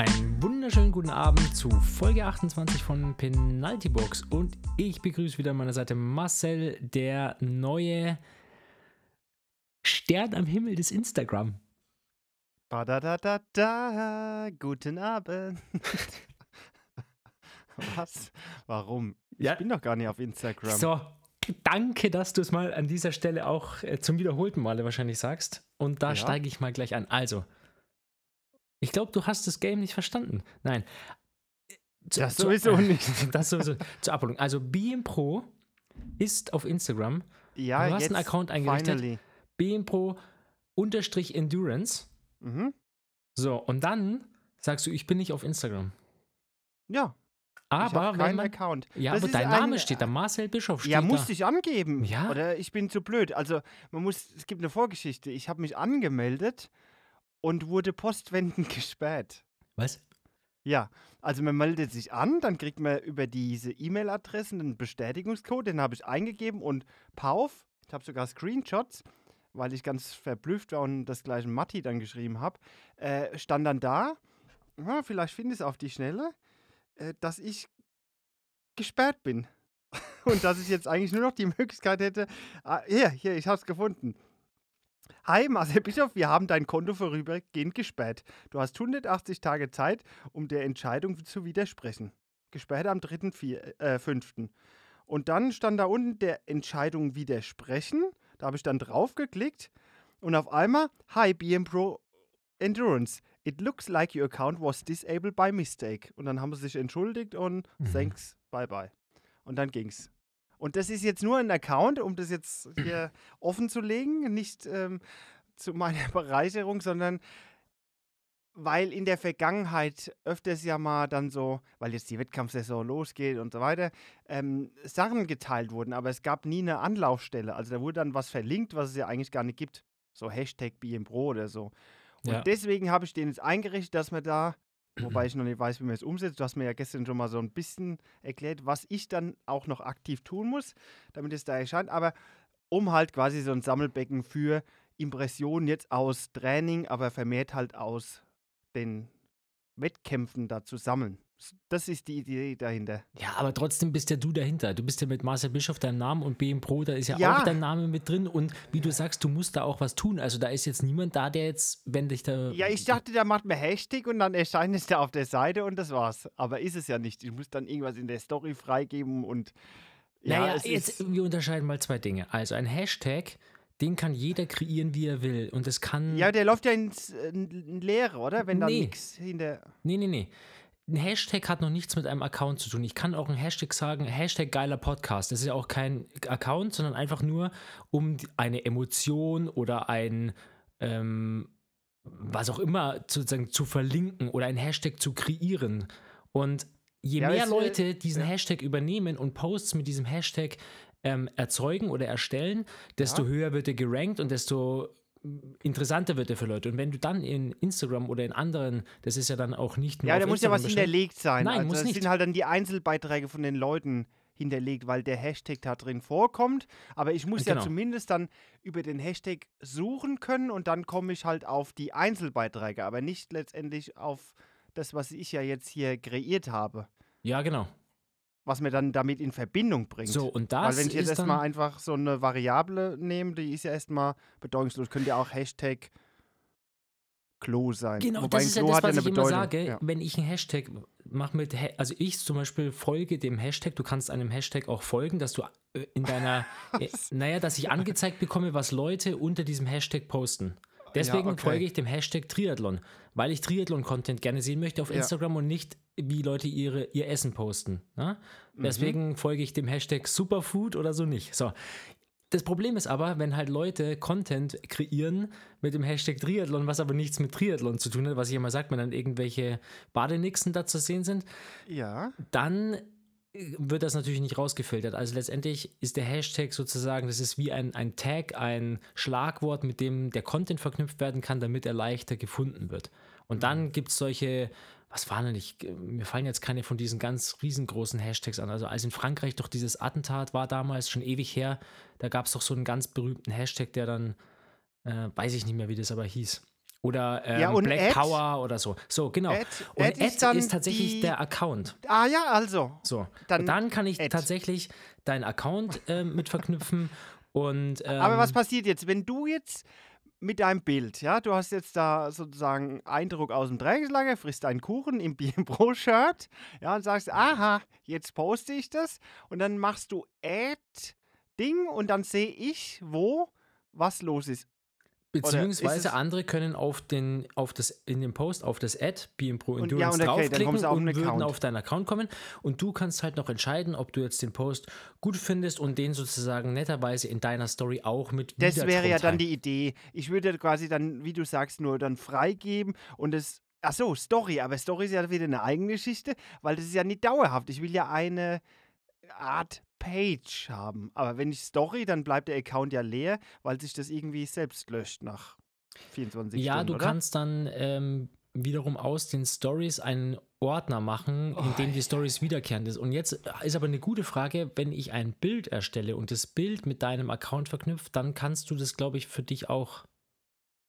Einen wunderschönen guten Abend zu Folge 28 von Penalty Box und ich begrüße wieder an meiner Seite Marcel, der neue Stern am Himmel des Instagram. Badadadada, guten Abend. Was? Warum? Ich Ja. bin doch gar nicht auf Instagram. So, danke, dass du es mal an dieser Stelle auch äh, zum wiederholten Male wahrscheinlich sagst. Und da Ja. steige ich mal gleich an. Also, ich glaube, du hast das Game nicht verstanden. Nein. Zu- Das zu- sowieso nicht. Das sowieso. Zur Abholung. Also, Beam Pro ist auf Instagram. Ja, Du hast einen Account eingerichtet. Finally. Beam Pro unterstrich Endurance. Mhm. So, und dann sagst du, ich bin nicht auf Instagram. Ja, Aber wenn man, Account. Ja, Das aber dein ein- Name steht da. Marcel Bischof steht Ja, da. musste ich angeben. Ja? Oder ich bin zu blöd. Also, man muss, es gibt eine Vorgeschichte. Ich habe mich angemeldet und wurde postwendend gesperrt. Was? Ja, also man meldet sich an, dann kriegt man über diese E-Mail-Adressen einen Bestätigungscode, den habe ich eingegeben und pauf, ich habe sogar Screenshots, weil ich ganz verblüfft war und das gleiche Matti dann geschrieben habe, äh, stand dann da, ja, vielleicht finde ich es auf die Schnelle, äh, dass ich gesperrt bin. und dass ich jetzt eigentlich nur noch die Möglichkeit hätte, ah, hier, hier, ich habe es gefunden. Hi, Marcel Bischof, wir haben dein Konto vorübergehend gesperrt. Du hast 180 Tage Zeit, um der Entscheidung zu widersprechen. Gesperrt am 3.5. Und dann stand da unten der Entscheidung widersprechen. Da habe ich dann drauf geklickt und auf einmal, Hi, BM Pro Endurance. It looks like your account was disabled by mistake. Und dann haben sie sich entschuldigt und Mhm. thanks, bye bye. Und dann ging's. Und das ist jetzt nur ein Account, um das jetzt hier offen zu legen, nicht ähm, zu meiner Bereicherung, sondern weil in der Vergangenheit öfters ja mal dann so, weil jetzt die Wettkampfsaison losgeht und so weiter, ähm, Sachen geteilt wurden, aber es gab nie eine Anlaufstelle. Also da wurde dann was verlinkt, was es ja eigentlich gar nicht gibt. So Hashtag BMPro oder so. Und Ja. deswegen habe ich den jetzt eingerichtet, dass man da, wobei ich noch nicht weiß, wie man es umsetzt, du hast mir ja gestern schon mal so ein bisschen erklärt, was ich dann auch noch aktiv tun muss, damit es da erscheint, aber um halt quasi so ein Sammelbecken für Impressionen jetzt aus Training, aber vermehrt halt aus den Wettkämpfen da zu sammeln. Das ist die Idee dahinter. Ja, aber trotzdem bist ja du dahinter. Du bist ja mit Marcel Bischof deinem Namen und BM Pro, da ist ja, Ja. auch dein Name mit drin. Und wie du sagst, du musst da auch was tun. Also da ist jetzt niemand da, der jetzt, wenn dich da. Ja, ich dachte, da macht man Hashtag und dann erscheint es da auf der Seite und das war's. Aber ist es ja nicht. Ich muss dann irgendwas in der Story freigeben und ja, Naja, jetzt, wir unterscheiden mal zwei Dinge. Also ein Hashtag, den kann jeder kreieren, wie er will. Und es kann. ja, der läuft ja ins äh, in Leere, oder? Wenn da Nee. nichts hinter. Nee, nee, nee. Ein Hashtag hat noch nichts mit einem Account zu tun. Ich kann auch ein Hashtag sagen, Hashtag geiler Podcast. Das ist ja auch kein Account, sondern einfach nur, um eine Emotion oder ein ähm, was auch immer sozusagen zu verlinken oder ein Hashtag zu kreieren. Und je Ja, mehr äh, Leute diesen ja. Hashtag übernehmen und Posts mit diesem Hashtag ähm, erzeugen oder erstellen, desto Ja. höher wird er gerankt und desto interessanter wird er für Leute. Und wenn du dann in Instagram oder in anderen, das ist ja dann auch nicht nur Ja, da muss ja was Instagram hinterlegt sein. Nein, also muss das nicht. sind halt dann die Einzelbeiträge von den Leuten hinterlegt, weil der Hashtag da drin vorkommt. Aber ich muss Genau. ja zumindest dann über den Hashtag suchen können und dann komme ich halt auf die Einzelbeiträge, aber nicht letztendlich auf das, was ich ja jetzt hier kreiert habe, Ja, genau. Was mir dann damit in Verbindung bringt. So, und Weil das wenn ich jetzt erstmal einfach so eine Variable nehme, die ist ja erstmal bedeutungslos. Könnte ja auch Hashtag Klo sein. Genau, Wobei das ist ja Klo das, hat was eine ich immer Bedeutung. sage, Ja. wenn ich einen Hashtag mache mit, also ich zum Beispiel folge dem Hashtag, du kannst einem Hashtag auch folgen, dass du äh, in deiner, äh, naja, dass ich angezeigt bekomme, was Leute unter diesem Hashtag posten. Deswegen okay. folge ich dem Hashtag Triathlon, weil ich Triathlon-Content gerne sehen möchte auf Ja. Instagram und nicht, wie Leute ihre, ihr Essen posten. Ne? Mhm. Deswegen folge ich dem Hashtag Superfood oder so nicht. So. Das Problem ist aber, wenn halt Leute Content kreieren mit dem Hashtag Triathlon, was aber nichts mit Triathlon zu tun hat, was ich immer sagt, wenn dann irgendwelche Badenixen da zu sehen sind, ja. dann äh, wird das natürlich nicht rausgefiltert. Also letztendlich ist der Hashtag sozusagen, das ist wie ein, ein Tag, ein Schlagwort, mit dem der Content verknüpft werden kann, damit er leichter gefunden wird. Und dann gibt es solche, was waren denn nicht, mir fallen jetzt keine von diesen ganz riesengroßen Hashtags an. Also als in Frankreich doch dieses Attentat war damals, schon ewig her, da gab es doch so einen ganz berühmten Hashtag, der dann, äh, weiß ich nicht mehr, wie das aber hieß. Oder ähm, Ja, Black Ad? Power oder so. So, genau. Ad- und Ad ist ist tatsächlich die- der Account. Ah ja, also. So. Dann dann kann ich Ad. tatsächlich deinen Account ähm, mit verknüpfen. Und, ähm, Aber was passiert jetzt, wenn du jetzt mit deinem Bild, ja, du hast jetzt da sozusagen Eindruck aus dem Trainingslager, frisst einen Kuchen im BMPro-Shirt, ja, und sagst, aha, jetzt poste ich das und dann machst du Ad-Ding und dann sehe ich, wo was los ist. Beziehungsweise andere können auf den, auf das, in dem Post auf das Ad BMPro Und- Endurance ja, und okay, dann draufklicken und würden Account. auf deinen Account kommen. Und du kannst halt noch entscheiden, ob du jetzt den Post gut findest und den sozusagen netterweise in deiner Story auch mit Das wäre ja dann die Idee. Ich würde quasi dann, wie du sagst, nur dann freigeben und es. Ach so, Story, aber Story ist ja wieder eine eigene Geschichte, weil das ist ja nicht dauerhaft. Ich will ja eine Art Page haben. Aber wenn ich Story, dann bleibt der Account ja leer, weil sich das irgendwie selbst löscht nach 24 Ja, Stunden. du oder? kannst dann ähm, wiederum aus den Stories einen Ordner machen, in Oh, dem die Stories wiederkehrend ist. Und jetzt ist aber eine gute Frage, wenn ich ein Bild erstelle und das Bild mit deinem Account verknüpft, dann kannst du das, glaube ich, für dich auch.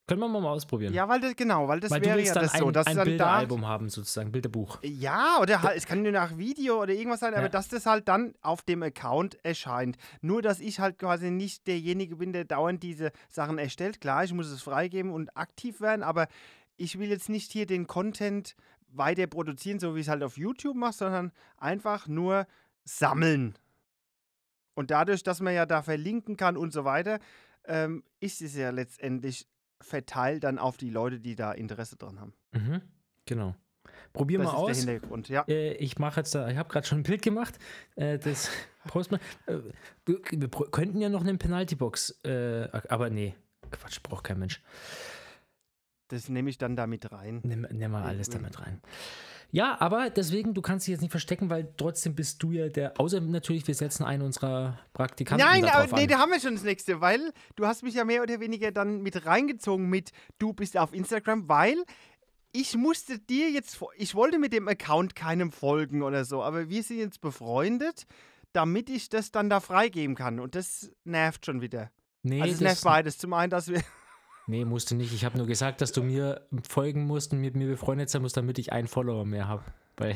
Können wir mal ausprobieren. Ja, weil das, genau, weil das Weil wäre ja dann das so, ein, dass ein dann da Bilderalbum haben, sozusagen, Bilderbuch. Ja, oder halt, es kann nur nach Video oder irgendwas sein, aber Ja. dass das halt dann auf dem Account erscheint. Nur, dass ich halt quasi nicht derjenige bin, der dauernd diese Sachen erstellt. Klar, ich muss es freigeben und aktiv werden, aber ich will jetzt nicht hier den Content weiter produzieren, so wie ich es halt auf YouTube mache, sondern einfach nur sammeln. Und dadurch, dass man ja da verlinken kann und so weiter, ähm, ist es ja letztendlich verteilt dann auf die Leute, die da Interesse dran haben. Mhm, genau. Probier Das mal ist aus. der Hintergrund, ja. Äh, ich mache jetzt da, ich habe gerade schon ein Bild gemacht. Äh, das post mal. Äh, wir, wir könnten ja noch eine Penalty-Box, äh, aber nee, Quatsch, braucht kein Mensch. Das nehme ich dann da mit rein. Nimm, nimm mal alles damit rein. Ja, aber deswegen, du kannst dich jetzt nicht verstecken, weil trotzdem bist du ja der, außer natürlich, wir setzen einen unserer Praktikanten Nein, aber nee, an. da haben wir schon das nächste, weil du hast mich ja mehr oder weniger dann mit reingezogen mit du bist auf Instagram, weil ich musste dir jetzt, ich wollte mit dem Account keinem folgen oder so, aber wir sind jetzt befreundet, damit ich das dann da freigeben kann und das nervt schon wieder. nee, also es das, nervt beides. Zum einen, dass wir nee, musst du nicht. Ich habe nur gesagt, dass du mir folgen musst und mit mir befreundet sein musst, damit ich einen Follower mehr habe. Weil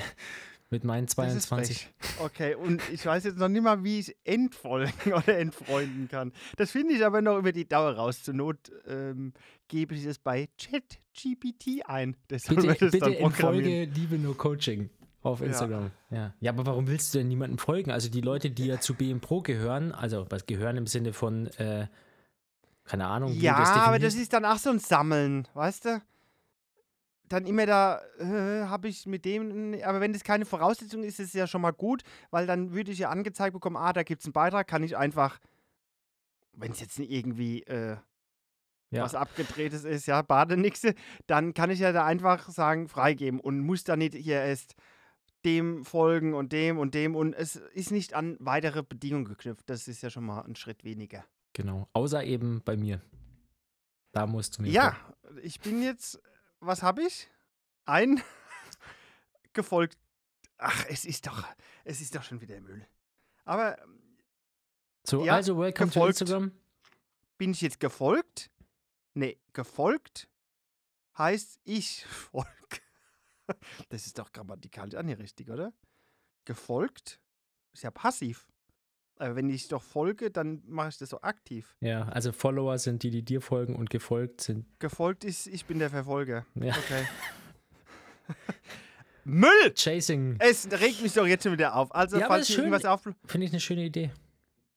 mit meinen Das ist 22. frech. Okay, und ich weiß jetzt noch nicht mal, wie ich entfolgen oder entfreunden kann. Das finde ich aber noch über die Dauer raus. Zur Not ähm, gebe ich es bei ChatGPT ein. Das Bitte, das bitte entfolge Liebe nur Coaching auf Ja. Instagram. Ja. ja. aber warum willst du denn niemandem folgen? Also die Leute, die ja zu BM Pro gehören, also was gehören im Sinne von, äh, keine Ahnung, wie Ja, das aber das ist dann auch so ein Sammeln, weißt du? Dann immer da, äh, habe ich mit dem, aber wenn das keine Voraussetzung ist, ist es ja schon mal gut, weil dann würde ich ja angezeigt bekommen, ah, da gibt es einen Beitrag, kann ich einfach, wenn es jetzt nicht irgendwie äh, ja. was abgedrehtes ist, ja, Badenixe, dann kann ich ja da einfach sagen, freigeben und muss da nicht hier erst dem folgen und dem und dem und es ist nicht an weitere Bedingungen geknüpft. Das ist ja schon mal ein Schritt weniger. Genau. Außer eben bei mir. Da musst du mir Ja, folgen. ich bin jetzt, was habe ich? Ein gefolgt. Ach, es ist doch, es ist doch schon wieder Müll. Aber So, ja, also welcome gefolgt. to Instagram. bin ich jetzt gefolgt? Nee, gefolgt heißt ich folge. Das ist doch grammatikalisch auch nicht richtig, oder? Gefolgt ist ja passiv. Aber wenn ich doch folge, dann mache ich das so aktiv. Ja, also Follower sind die, die dir folgen und gefolgt sind. Gefolgt ist, ich bin der Verfolger. Ja. Okay. Müll! Chasing. Es regt mich doch jetzt schon wieder auf. Also, Ja, falls schön. irgendwas auf. Finde ich eine schöne Idee.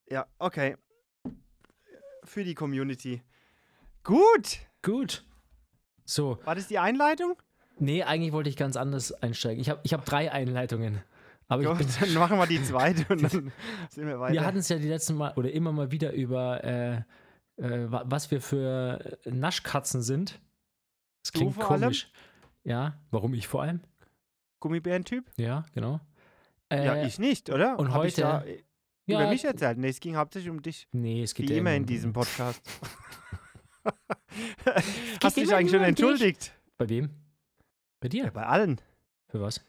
Ja, okay. Für die Community. Gut. Gut. So, War das die Einleitung? nee, eigentlich wollte ich ganz anders einsteigen. Ich habe ich hab drei Einleitungen. Aber ich Gut, bin, dann machen wir die zweite und dann sind wir weiter. Wir hatten es ja die letzten Mal oder immer mal wieder über, äh, äh, wa- was wir für Naschkatzen sind. Das Du klingt vor allem? komisch. Ja, warum ich vor allem? Gummibären-Typ? Ja, genau. Äh, ja, ich nicht, oder? und Hab ich heute- ja, über mich erzählt? Nee, es ging hauptsächlich um dich. Nee, es geht Wie immer in diesem Podcast. Hast du dich eigentlich schon um dich. entschuldigt? Bei wem? Bei dir? Ja, bei allen. Für was?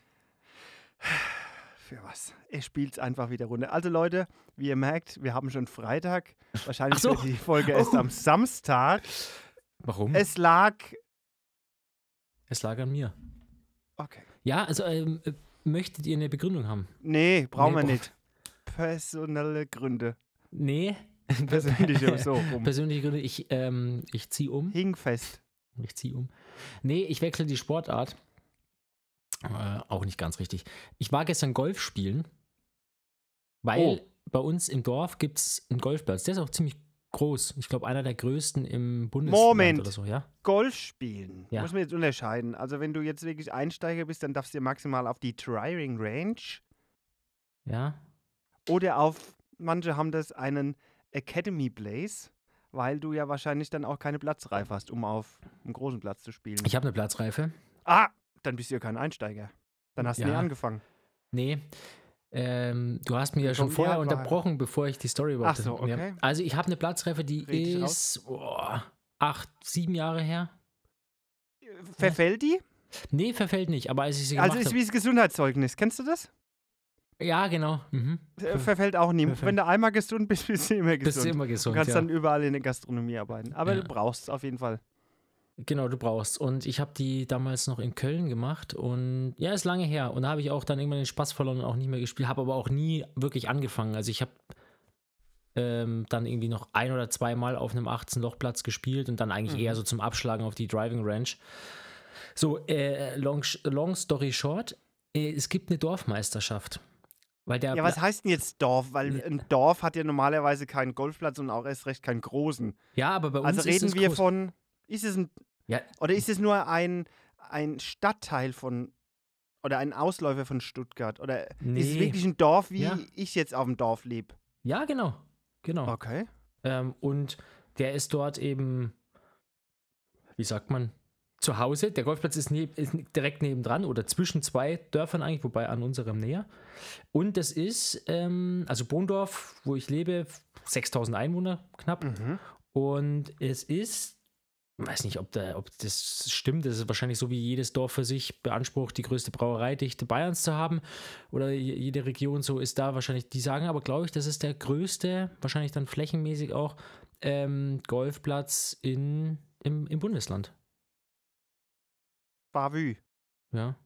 Für was? Er spielt es einfach wieder runter. Also Leute, wie ihr merkt, wir haben schon Freitag. Wahrscheinlich so. die Folge erst Oh. am Samstag. Warum? Es lag Es lag an mir. Okay. Ja, also ähm, äh, möchtet ihr eine Begründung haben? Nee, brauchen Nee, wir nicht. Personelle Gründe. Nee. Persönliche so rum. Persönliche Gründe, ich, ähm, ich ziehe um. Hingfest. Ich ziehe um. Nee, ich wechsle die Sportart. Äh, auch nicht ganz richtig. Ich war gestern Golf spielen, weil Oh. bei uns im Dorf gibt es einen Golfplatz. Der ist auch ziemlich groß. Ich glaube, einer der größten im Bundesland Moment. oder so, ja? Golf spielen. Ja. Muss man jetzt unterscheiden. Also wenn du jetzt wirklich Einsteiger bist, dann darfst du maximal auf die Driving Range Ja. oder auf, manche haben das einen Academy Place, weil du ja wahrscheinlich dann auch keine Platzreife hast, um auf einem großen Platz zu spielen. Ich habe eine Platzreife. ah, dann bist du ja kein Einsteiger. Dann hast du nie Ja. angefangen. Nee. Ähm, du hast mich ja schon vorher ja, unterbrochen, bevor ich die Story überhaupt. Ach so, Ja. okay. Also ich habe eine Platzreife, die Red ist oh, acht, sieben Jahre her. Verfällt die? Nee, verfällt nicht, aber als ich sie Also gemacht ist wie das Gesundheitszeugnis. Kennst du das? Ja, genau. Mhm. Äh, Verfällt auch nie. Verfällt. Wenn du einmal gesund bist, bist du immer Bist gesund. du immer du gesund. kannst ja. dann überall in der Gastronomie arbeiten. Aber Ja. du brauchst es auf jeden Fall. Genau, du brauchst. Und ich habe die damals noch in Köln gemacht und ja, ist lange her. Und da habe ich auch dann irgendwann den Spaß verloren und auch nicht mehr gespielt, habe aber auch nie wirklich angefangen. Also ich habe ähm, dann irgendwie noch ein oder zweimal auf einem 18-Loch-Platz gespielt und dann eigentlich Mhm. eher so zum Abschlagen auf die Driving Range. So, äh, long, long story short, äh, es gibt eine Dorfmeisterschaft. Weil der Ja, was heißt denn jetzt Dorf? Weil ein Dorf hat ja normalerweise keinen Golfplatz und auch erst recht keinen großen. ja, aber bei uns Also ist reden es wir groß. von, ist es ein, Ja. oder ist es nur ein, ein Stadtteil von, oder ein Ausläufer von Stuttgart? Oder ist es Nee. wirklich ein Dorf, wie Ja. ich jetzt auf dem Dorf lebe? Ja, genau. Genau. Okay. Ähm, und der ist dort eben, wie sagt man, zu Hause. Der Golfplatz ist, neb, ist direkt nebendran oder zwischen zwei Dörfern eigentlich, wobei an unserem näher. Und das ist, ähm, also Bohndorf, wo ich lebe, 6000 Einwohner knapp. Mhm. Und es ist, weiß nicht, ob, da, ob das stimmt, das ist wahrscheinlich so wie jedes Dorf für sich beansprucht, die größte Brauereidichte Bayerns zu haben. Oder je- jede Region so ist da wahrscheinlich, die sagen aber, glaube ich, das ist der größte, wahrscheinlich dann flächenmäßig auch, ähm, Golfplatz in, im, im Bundesland. Bavü. Ja.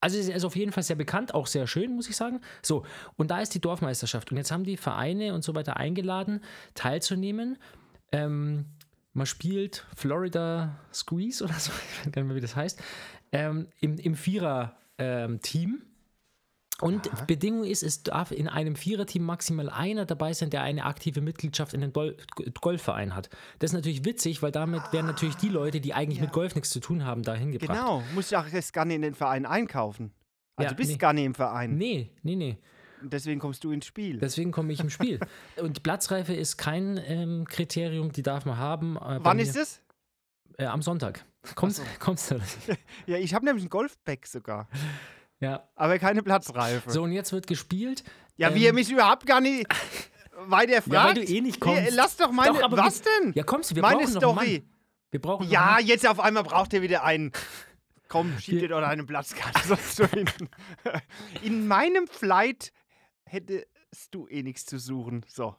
Also es ist auf jeden Fall sehr bekannt, auch sehr schön, muss ich sagen. So, und da ist die Dorfmeisterschaft. Und jetzt haben die Vereine und so weiter eingeladen, teilzunehmen. Ähm, man spielt Florida Squeeze oder so, ich weiß gar nicht mehr, wie das heißt, ähm, im, im Vierer-Team. und Aha. Bedingung ist, es darf in einem Viererteam maximal einer dabei sein, der eine aktive Mitgliedschaft in Gol Golfverein hat. Das ist natürlich witzig, weil damit werden natürlich die Leute, die eigentlich Ja. mit Golf nichts zu tun haben, dahin gebracht. Genau. Musst du auch erst gar nicht in den Verein einkaufen. Also Ja, bist nee. gar nicht im Verein. Nee, nee, nee. Deswegen kommst du ins Spiel. Deswegen komme ich im Spiel. Und Platzreife ist kein ähm, Kriterium, die darf man haben. Äh, Wann ist es? Äh, am Sonntag. Kommst, so. kommst du? Ja, ich habe nämlich ein Golfbag sogar. Ja. Aber keine Platzreife. So, und jetzt wird gespielt. ja, wie ähm, ihr mich überhaupt gar nicht weiter fragt. Ja, weil du eh nicht kommst. Lass doch meine. Doch, was denn? Ja, kommst du? Wir meine brauchen noch einen Story. Mann. Wir brauchen noch Ja, einen jetzt auf einmal braucht ihr wieder einen. Komm, schieb Wir- dir doch eine Platzkarte sonst so hin. In meinem Flight hättest du eh nichts zu suchen. So.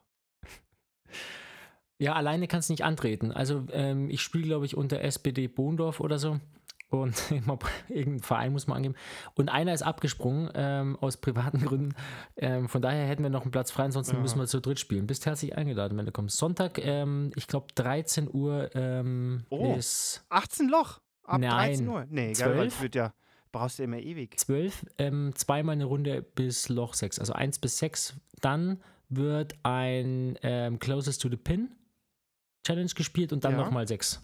Ja, alleine kannst du nicht antreten. Also ähm, ich spiele, glaube ich, unter SPD Bohndorf oder so. Und irgendein Verein muss man angeben. Und einer ist abgesprungen ähm, aus privaten Gründen. Ähm, von daher hätten wir noch einen Platz frei, ansonsten Ja. müssen wir zu dritt spielen. Bist herzlich eingeladen, wenn du kommst. Sonntag, ähm, ich glaube 13 Uhr ähm, Oh. bis 18 Loch. Ab Nein. 13 Uhr. Nee, gell, weil 12? es wird ja. Brauchst du immer ewig. 12, ähm, zweimal eine Runde bis Loch 6, also 1 bis 6. Dann wird ein ähm, Closest to the Pin Challenge gespielt und dann Ja. nochmal 6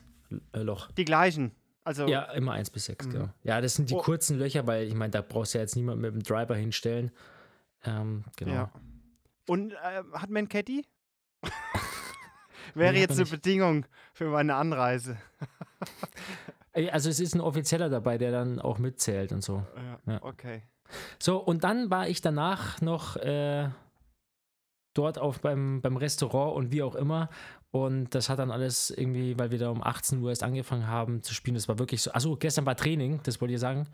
äh, Loch. Die gleichen. Also, Ja, immer 1 bis 6, Mhm. genau. Ja, das sind die Oh. kurzen Löcher, weil ich meine, da brauchst du ja jetzt niemand mit dem Driver hinstellen. Ähm, genau. Ja. Und äh, hat man Caddy? Wäre Nee, jetzt eine nicht. Bedingung für meine Anreise. Also es ist ein Offizieller dabei, der dann auch mitzählt und so. Ja, Ja. okay. So, und dann war ich danach noch äh, dort auf beim, beim Restaurant und wie auch immer. Und das hat dann alles irgendwie, weil wir da um 18 Uhr erst angefangen haben zu spielen. Das war wirklich so. Achso, gestern war Training, das wollte ich sagen.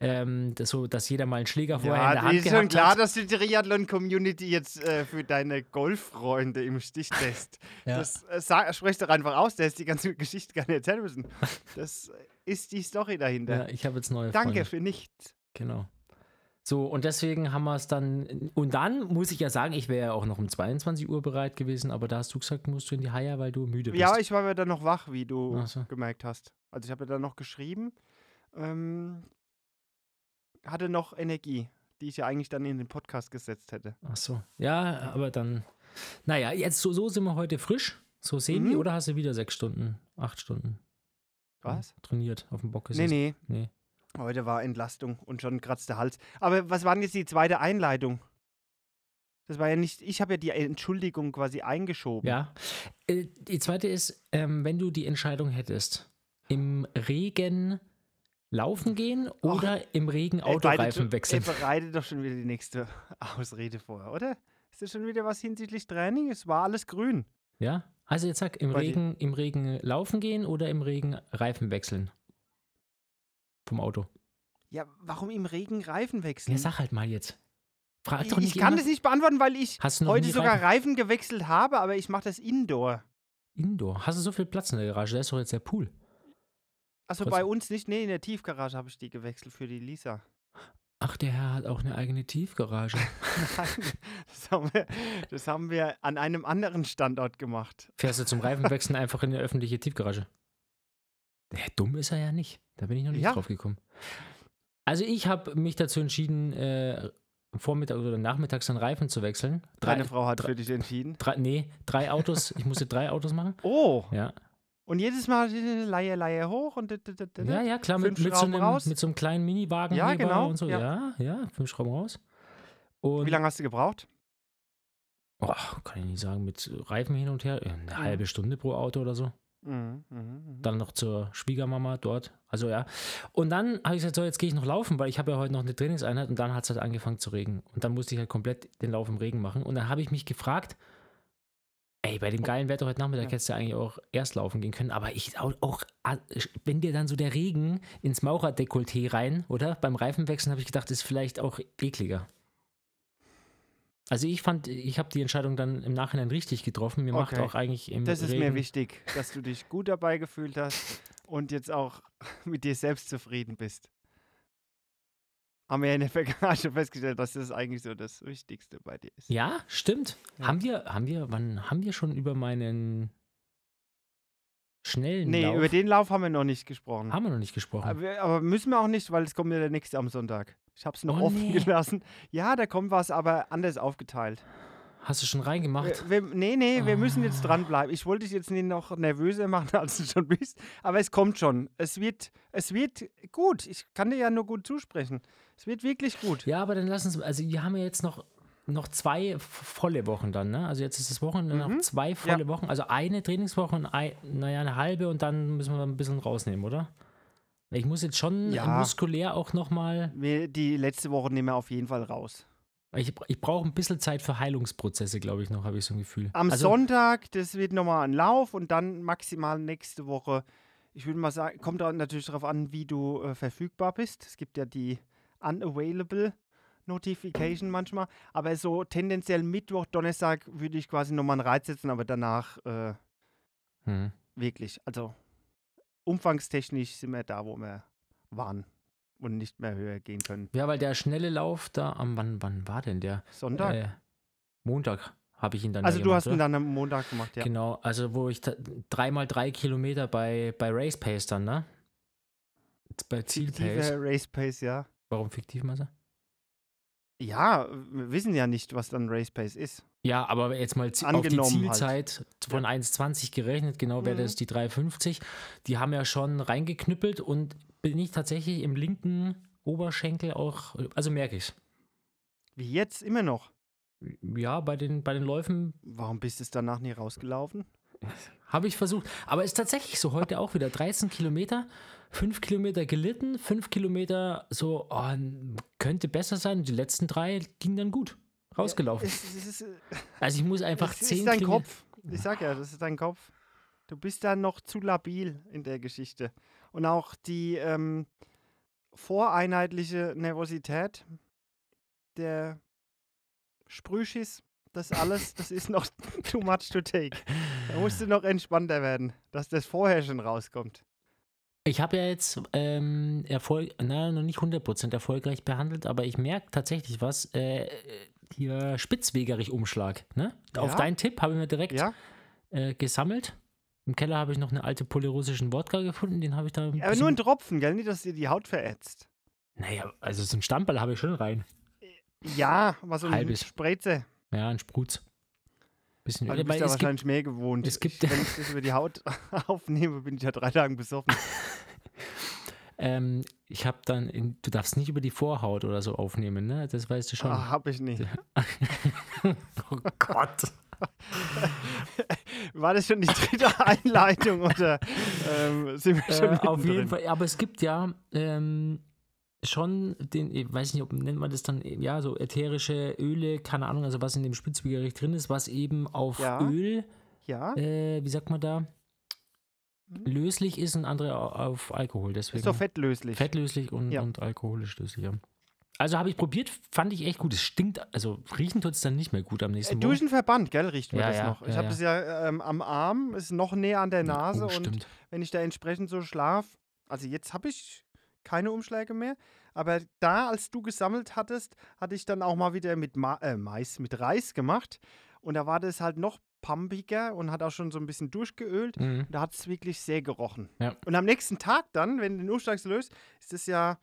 Ähm, das so, dass jeder mal einen Schläger vorher in Ja, der die Hand ist schon gehabt klar, hat. dass du die Triathlon-Community jetzt äh, für deine Golffreunde im Stich lässt. Ja. Das äh, sag, sprech doch einfach aus, der ist die ganze Geschichte gar nicht erzählen müssen. Das ist die Story dahinter. Ja, ich habe jetzt neue Danke Freunde. für nichts. Genau. So, und deswegen haben wir es dann. Und dann muss ich ja sagen, ich wäre ja auch noch um 22 Uhr bereit gewesen, aber da hast du gesagt, musst du in die Haie, weil du müde bist. Ja, ich war ja dann noch wach, wie du so. gemerkt hast. Also ich habe ja dann noch geschrieben, ähm, hatte noch Energie, die ich ja eigentlich dann in den Podcast gesetzt hätte. Ach so. Ja, aber dann. Naja, jetzt so, so sind wir heute frisch. So semi Mhm. oder hast du wieder sechs Stunden, acht Stunden Was? trainiert auf dem Bock Nee, gesessen? nee. nee. Heute war Entlastung und schon kratzt der Hals. Aber was war denn jetzt die zweite Einleitung? Das war ja nicht, ich habe ja die Entschuldigung quasi eingeschoben. Ja. Äh, Die zweite ist, ähm, wenn du die Entscheidung hättest, im Regen laufen gehen oder im Regen Autoreifen wechseln. Er bereitet doch schon wieder die nächste Ausrede vor, oder? Ist das schon wieder was hinsichtlich Training? Es war alles grün. Ja? Also jetzt sag, im. Regen, im Regen laufen gehen oder im Regen Reifen wechseln? Vom Auto. Ja, warum im Regen Reifen wechseln? Ja, sag halt mal jetzt. Frag doch ich nicht kann immer. das nicht beantworten, weil ich heute sogar Reifen? Reifen gewechselt habe, aber ich mache das indoor. Indoor. Hast du so viel Platz in der Garage? Da ist doch jetzt der Pool. Also Kurz- bei uns nicht, nee, in der Tiefgarage habe ich die gewechselt für die Lisa. Ach, der Herr hat auch eine eigene Tiefgarage. Nein, das haben, wir, das haben wir an einem anderen Standort gemacht. Fährst du zum Reifenwechseln einfach in eine öffentliche Tiefgarage? Ja, dumm ist er ja nicht. Da bin ich noch nicht Ja. drauf gekommen. Also ich habe mich dazu entschieden, äh, Vormittag oder nachmittags den Reifen zu wechseln. Drei, Deine Frau hat drei- für dich entschieden. drei, nee, drei Autos. Ich musste drei Autos machen. Oh, Ja, und jedes Mal Leihe, Leihe hoch und. ja, ja klar, mit, mit, so einem, raus. mit so einem kleinen Miniwagen Ja, genau, und so. ja. Ja, ja, fünf Schrauben raus. Und, Wie lange hast du gebraucht? Oh, kann ich nicht sagen, mit Reifen hin und her. äh, Eine Mhm. halbe Stunde pro Auto oder so. Mhm, mhm, mhm. dann noch zur Schwiegermama dort. Also ja. Und dann habe ich gesagt, so, jetzt gehe ich noch laufen, weil ich habe ja heute noch eine Trainingseinheit und dann hat es halt angefangen zu regnen. Und dann musste ich halt komplett den Lauf im Regen machen. Und dann habe ich mich gefragt, ey, bei dem geilen Wetter heute Nachmittag hättest du eigentlich auch erst laufen gehen können. Aber ich auch, auch wenn dir dann so der Regen ins Maurerdekolleté rein, oder? Beim Reifenwechseln habe ich gedacht, ist vielleicht auch ekliger. Also ich fand, ich habe die Entscheidung dann im Nachhinein richtig getroffen. Mir macht Okay. auch eigentlich im Das ist Regen mir wichtig, dass du dich gut dabei gefühlt hast und jetzt auch mit dir selbst zufrieden bist. Haben wir ja in der Vergangenheit schon festgestellt, dass das eigentlich so das Wichtigste bei dir ist. Ja, stimmt. Ja. Haben wir, haben wir, wann haben wir schon über meinen schnellen Nee, Lauf? über den Lauf haben wir noch nicht gesprochen. haben wir noch nicht gesprochen. Aber, aber müssen wir auch nicht, weil es kommt ja der nächste am Sonntag. Ich habe es noch Oh, offen nee. gelassen. Ja, da kommt was, aber anders aufgeteilt. Hast du schon reingemacht? Wir, wir, nee, nee, wir müssen jetzt Ah. dranbleiben. Ich wollte dich jetzt nicht noch nervöser machen, als du schon bist. Aber es kommt schon. Es wird, es wird gut. Ich kann dir ja nur gut zusprechen. Es wird wirklich gut. Ja, aber dann lass uns, also wir haben ja jetzt noch, noch zwei volle Wochen dann, ne? Also jetzt ist das Wochenende Mhm. noch zwei volle Wochen. Also eine Trainingswoche und ein, naja, eine halbe und dann müssen wir ein bisschen rausnehmen, oder? Ich muss jetzt schon Ja. muskulär auch nochmal, die letzte Woche nehmen wir auf jeden Fall raus. ich, ich brauche ein bisschen Zeit für Heilungsprozesse, glaube ich noch, habe ich so ein Gefühl. Am also, Sonntag, das wird nochmal ein Lauf und dann maximal nächste Woche. Ich würde mal sagen, kommt natürlich darauf an, wie du äh, verfügbar bist. Es gibt ja die Unavailable Notification manchmal. Aber so tendenziell Mittwoch, Donnerstag würde ich quasi nochmal einen Reiz setzen, aber danach äh, Hm. wirklich, also umfangstechnisch sind wir da, wo wir waren und nicht mehr höher gehen können. Ja, weil der schnelle Lauf da am, wann, wann war denn der? Sonntag? Äh, Montag habe ich ihn dann also du gemacht, hast ihn oder? dann am Montag gemacht, ja. Genau, also wo ich dreimal drei Kilometer bei, bei Race Pace dann, ne? Bei Zielpace. Race Pace, ja. Warum fiktiv, Masse? Ja, wir wissen ja nicht, was dann Race Pace ist. Ja, aber jetzt mal auf die halt. Zielzeit von 1,20 gerechnet, genau wäre Mhm. das die 3,50. Die haben ja schon reingeknüppelt und bin ich tatsächlich im linken Oberschenkel auch, also merke ich Wie jetzt immer noch. Ja, bei den, bei den Läufen Warum bist du es danach nie rausgelaufen? Habe ich versucht. Aber ist tatsächlich so heute auch wieder 13 Kilometer, 5 Kilometer gelitten, 5 Kilometer so, oh, könnte besser sein. Die letzten drei gingen dann gut. Rausgelaufen. Es, es, ist, Also ich muss einfach es 10 ist dein Kilometer. Kopf. Ich sag ja, das ist dein Kopf. Du bist da noch zu labil in der Geschichte. Und auch die, ähm, voreinheitliche Nervosität, der Sprühschiss, das alles, das ist noch too much to take. Da musst du noch entspannter werden, dass das vorher schon rauskommt. Ich habe ja jetzt ähm, Erfolg, na, noch nicht 100% erfolgreich behandelt, aber ich merke tatsächlich was. Äh, hier Spitzwegerich-Umschlag. Ne? Auf Ja? deinen Tipp habe ich mir direkt Ja? äh, gesammelt. Im Keller habe ich noch eine alte polyrussischen Wodka gefunden, den habe ich da. ein Aber nur ein Tropfen, gell? Nicht, dass dir die Haut verätzt. Naja, also so ein Stamperl habe ich schon rein. Ja, was so ein Halbes. Spritze. Ja, ein Sprutz. Bisschen Öl. du bist ja es gibt, wahrscheinlich mehr gewohnt. es gibt- Wenn ich das über die Haut aufnehme, bin ich ja drei Tage besoffen. ähm, ich habe dann, in, du darfst nicht über die Vorhaut oder so aufnehmen, ne? Das weißt du schon. Ah, hab ich nicht. Oh Gott. War das schon die dritte Einleitung oder ähm, sind wir schon Äh, auf jeden Fall. Aber es gibt ja ähm, schon den, ich weiß nicht, ob nennt man das dann, ja, so ätherische Öle, keine Ahnung, also was in dem Spitzbügericht drin ist, was eben auf Ja. Öl, Ja, äh, wie sagt man da, löslich ist und andere au- auf Alkohol. Deswegen ist doch fettlöslich. fettlöslich und, Ja. und alkoholisch löslich, ja. Also habe ich probiert, fand ich echt gut. Es stinkt, also riechen tut es dann nicht mehr gut am Äh, nächsten durch Morgen. den Verband, gell, riecht man Ja, das ja, noch. Ich habe das ja ähm, am Arm, ist noch näher an der Nase oh, und wenn ich da entsprechend so schlaf, also jetzt habe ich keine Umschläge mehr, aber da, als du gesammelt hattest, hatte ich dann auch mal wieder mit Ma äh, Mais, mit Reis gemacht und da war das halt noch pumpiger und hat auch schon so ein bisschen durchgeölt. Mhm. Da hat es wirklich sehr gerochen. Ja. Und am nächsten Tag dann, wenn du den Umschlag löst, ist es ja,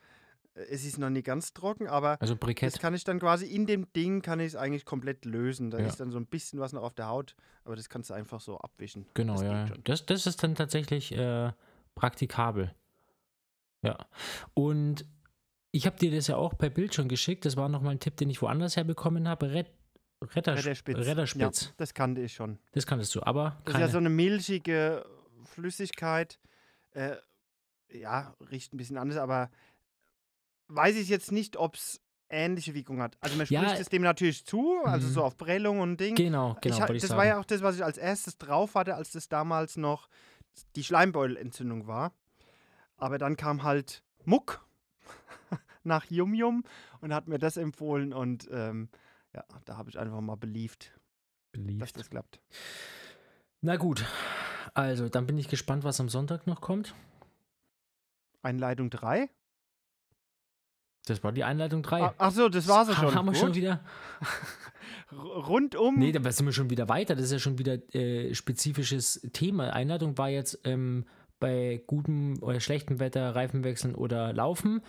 äh, es ist noch nicht ganz trocken, aber Also das kann ich dann quasi in dem Ding, kann ich es eigentlich komplett lösen. Da Ja. ist dann so ein bisschen was noch auf der Haut, aber das kannst du einfach so abwischen. Genau, das ja. Das, das ist dann tatsächlich äh, praktikabel. Ja. Und ich habe dir das ja auch per Bild schon geschickt. Das war nochmal ein Tipp, den ich woanders herbekommen habe. Red, Retter, Retterspitz. Retterspitz. Ja, das kannte ich schon. Das kanntest du, aber Das ist ja so eine milchige Flüssigkeit. Äh, ja, riecht ein bisschen anders, aber weiß ich jetzt nicht, ob es ähnliche Wirkung hat. Also man Ja, spricht es dem natürlich zu, also mhm. so auf Prellung und Ding. genau, genau, ich, das war ja auch das, was ich als erstes drauf hatte, als das damals noch die Schleimbeutelentzündung war. Aber dann kam halt Muck nach Yum Yum und hat mir das empfohlen und ähm, ja, da habe ich einfach mal beliebt, dass das klappt. Na gut, also dann bin ich gespannt, was am Sonntag noch kommt. Einleitung 3? Das war die Einleitung 3. Ah, ach so, das war's ja schon. Haben wir schon Gut. wieder? R- Rundum. Nee, da sind wir schon wieder weiter. Das ist ja schon wieder äh, spezifisches Thema. Einladung war jetzt ähm, bei gutem oder schlechtem Wetter Reifenwechseln oder Laufen.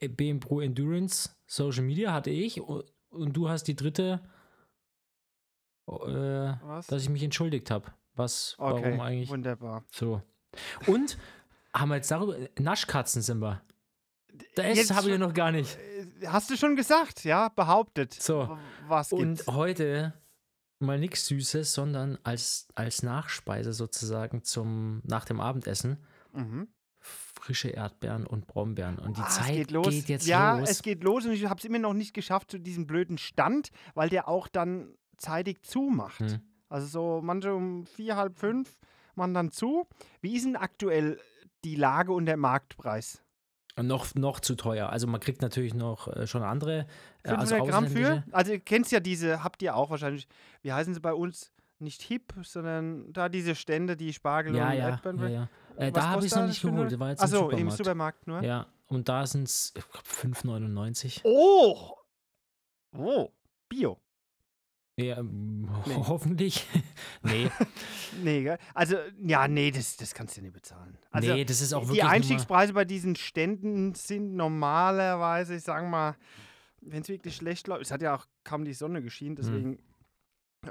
BM Pro Endurance, Social Media hatte ich. Und du hast die dritte, äh, was? dass ich mich entschuldigt habe. Was, okay, warum eigentlich wunderbar. so. Und haben wir jetzt darüber, Naschkatzen sind wir. Das habe ich noch gar nicht. Äh, Hast du schon gesagt, ja? Behauptet. So. Was Und gibt's? heute mal nichts Süßes, sondern als, als Nachspeise sozusagen zum, nach dem Abendessen Mhm. frische Erdbeeren und Brombeeren. Und die Ah, Zeit geht, los. jetzt ja, los. es geht los und ich habe es immer noch nicht geschafft zu diesem blöden Stand, weil der auch dann zeitig zumacht. Hm. Also so manche um vier, halb fünf machen dann zu. Wie ist denn aktuell die Lage und der Marktpreis? Noch, noch zu teuer. Also man kriegt natürlich noch äh, schon andere. Äh, 500 also Gramm für? Also ihr kennt ja diese, habt ihr auch wahrscheinlich, wie heißen sie bei uns? Nicht hip, sondern da diese Stände, die Spargel Ja, und ja, Erdbeeren. ja, ja. Äh, da habe ich es noch nicht geholt. War jetzt im Achso, im Supermarkt. Supermarkt nur. Ja, und da sind es 5,99. Oh! Oh, Bio. Ja, ähm, Nee. Hoffentlich. nee, Nee, gell? Also, ja, nee, das, das kannst du nicht bezahlen. Also, nee, das ist auch wirklich. die Einstiegspreise bei diesen Ständen sind normalerweise, ich sag mal, wenn es wirklich schlecht läuft, es hat ja auch kaum die Sonne geschienen, deswegen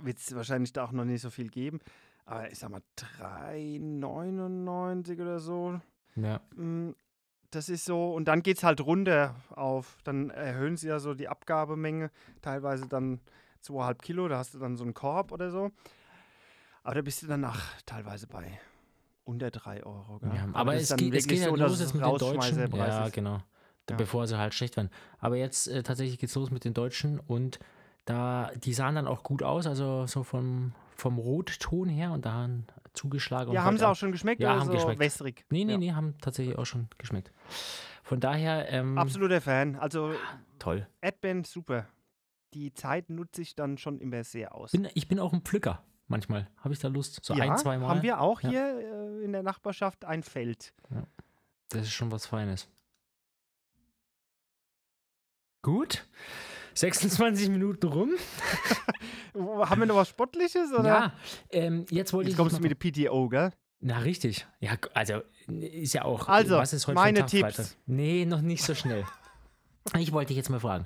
wird es wahrscheinlich da auch noch nicht so viel geben. Aber ich sag mal, 3,99 oder so. Ja. mm, Das ist so, und dann geht es halt runter auf, dann erhöhen sie ja so die Abgabemenge, teilweise dann 2,5 Kilo, da hast du dann so einen Korb oder so. Aber da bist du danach teilweise bei unter 3 Euro. Gell? Ja, aber das es geht, es geht halt dass los es jetzt mit den Deutschen. Ja, genau. Ja. Bevor sie halt schlecht werden. Aber jetzt äh, tatsächlich geht's los mit den Deutschen und da, die sahen dann auch gut aus, also so vom, vom Rotton her und da haben zugeschlagen. Ja, haben sie auch schon geschmeckt Ja, oder haben so geschmeckt. wässrig? Nee, nee, ja. nee, haben tatsächlich auch schon geschmeckt. Von daher, ähm, Absoluter Fan. Also toll. Adband, super. Die Zeit nutze ich dann schon immer sehr aus. Bin, ich bin auch ein Pflücker manchmal. Habe ich da Lust? So ja, ein, zwei Mal. haben wir auch Ja. hier äh, in der Nachbarschaft ein Feld. Das ist schon was Feines. Gut. 26 Minuten rum. Haben wir noch was Sportliches? Oder? Ja, ähm, jetzt wollte Jetzt ich. kommst du mit der PTO, gell? Na, richtig. Ja, also ist ja auch. Also, was ist heute meine Tipps. Freitag? Nee, noch nicht so schnell. ich wollte dich jetzt mal fragen.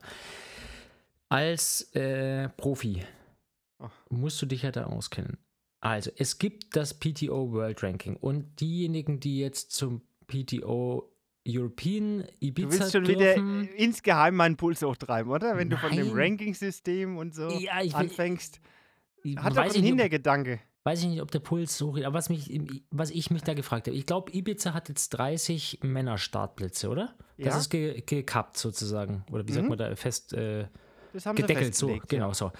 Als äh, Profi Ach. musst du dich ja da auskennen. Also, es gibt das PTO World Ranking und diejenigen, die jetzt zum PTO European Du Ibiza willst schon wieder dürfen, insgeheim meinen Puls hochtreiben, oder? Wenn du von dem Nein. Ranking-System und so Ja, ich anfängst. ich Hat doch einen nicht, Hintergedanke. weiß ich nicht, ob der Puls so aber was mich, was ich mich da gefragt habe. Ich glaube, Ibiza hat jetzt 30 Männer-Startplätze, oder? Das Ja. ist ge gekappt sozusagen. Oder wie sagt Mhm. man da fest äh, Das haben sie gedeckelt, so, festgelegt, genau so.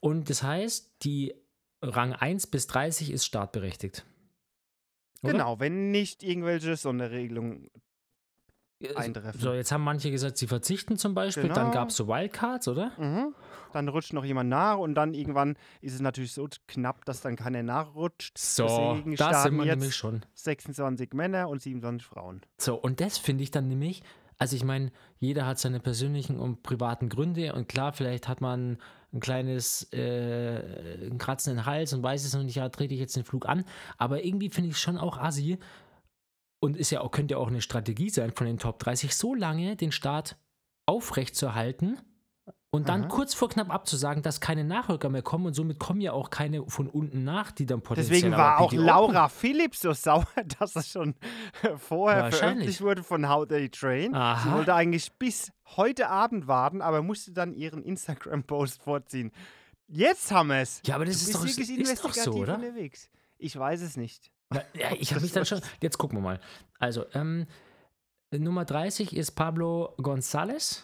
Und das heißt, die Rang 1 bis 30 ist startberechtigt. Oder? Genau, wenn nicht irgendwelche Sonderregelungen Äh, eintreffen. So, jetzt haben manche gesagt, sie verzichten zum Beispiel. Dann Genau. gab es so Wildcards, oder? Mhm. Dann rutscht noch jemand nach und dann irgendwann ist es natürlich so knapp, dass dann keiner nachrutscht. So, Deswegen da sind wir jetzt nämlich schon. 26 Männer und 27 Frauen. So, und das finde ich dann nämlich, also ich meine, jeder hat seine persönlichen und privaten Gründe und klar, vielleicht hat man ein kleines, äh, ein Kratzen in den Hals und weiß es noch nicht, ja, trete ich jetzt den Flug an, aber irgendwie finde ich schon auch assi und ist ja auch, könnte ja auch eine Strategie sein von den Top 30, so lange den Start aufrechtzuerhalten und dann Aha. kurz vor knapp abzusagen, dass keine Nachrücker mehr kommen und somit kommen ja auch keine von unten nach, die dann potenziell Deswegen war auch Laura Phillips so sauer, dass es schon vorher Wahrscheinlich. veröffentlicht wurde von How They Train. Sie Aha. wollte eigentlich bis heute Abend warten, aber musste dann ihren Instagram-Post vorziehen. Jetzt haben wir es. Ja, aber das Du ist doch, wirklich ist doch investigativ so, oder? unterwegs. Ich weiß es nicht. Na, Ja, ich habe mich dann schon. Jetzt gucken wir mal. Also, ähm, Nummer 30 ist Pablo González.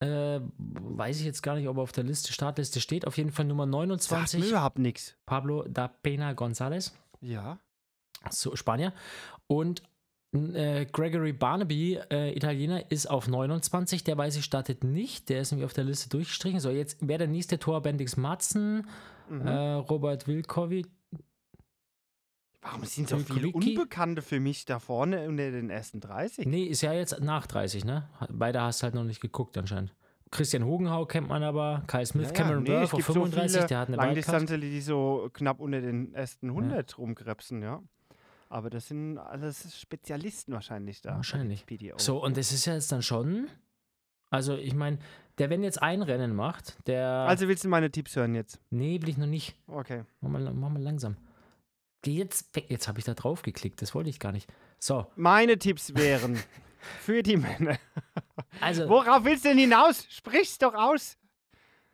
Äh, weiß ich jetzt gar nicht, ob er auf der Liste, Startliste steht. Auf jeden Fall Nummer Sagt mir 29, überhaupt nichts. Pablo da Pena González, Ja. so Spanier. Und äh, Gregory Barnaby, äh, Italiener, ist auf 29. Der weiß ich startet nicht. Der ist nämlich auf der Liste durchgestrichen. So, jetzt wäre der nächste Tor Bendix Matzen, Mhm. äh, Robert Wilkovic. Warum sind so viele? Unbekannte für mich da vorne unter den ersten 30? Nee, ist ja jetzt nach 30, ne? Beide hast halt noch nicht geguckt anscheinend. Christian Hogenhau kennt man aber, Kai Smith, Ja, ja, Cameron nee, Burr so 35, viele der hat eine. Langdistanzler, die so knapp unter den ersten 100 rumkrebsen, ja. Aber das sind alles Spezialisten wahrscheinlich da. Wahrscheinlich. So, und das ist ja jetzt dann schon. Also, ich meine, der, wenn jetzt ein Rennen macht, der. Also willst du meine Tipps hören jetzt? nee, will ich noch nicht. Okay. Mach mal, mach mal langsam. Jetzt. Jetzt habe ich da drauf geklickt. Das wollte ich gar nicht. So, Meine Tipps wären für die Männer. also, Worauf willst du denn hinaus? Sprich's doch aus.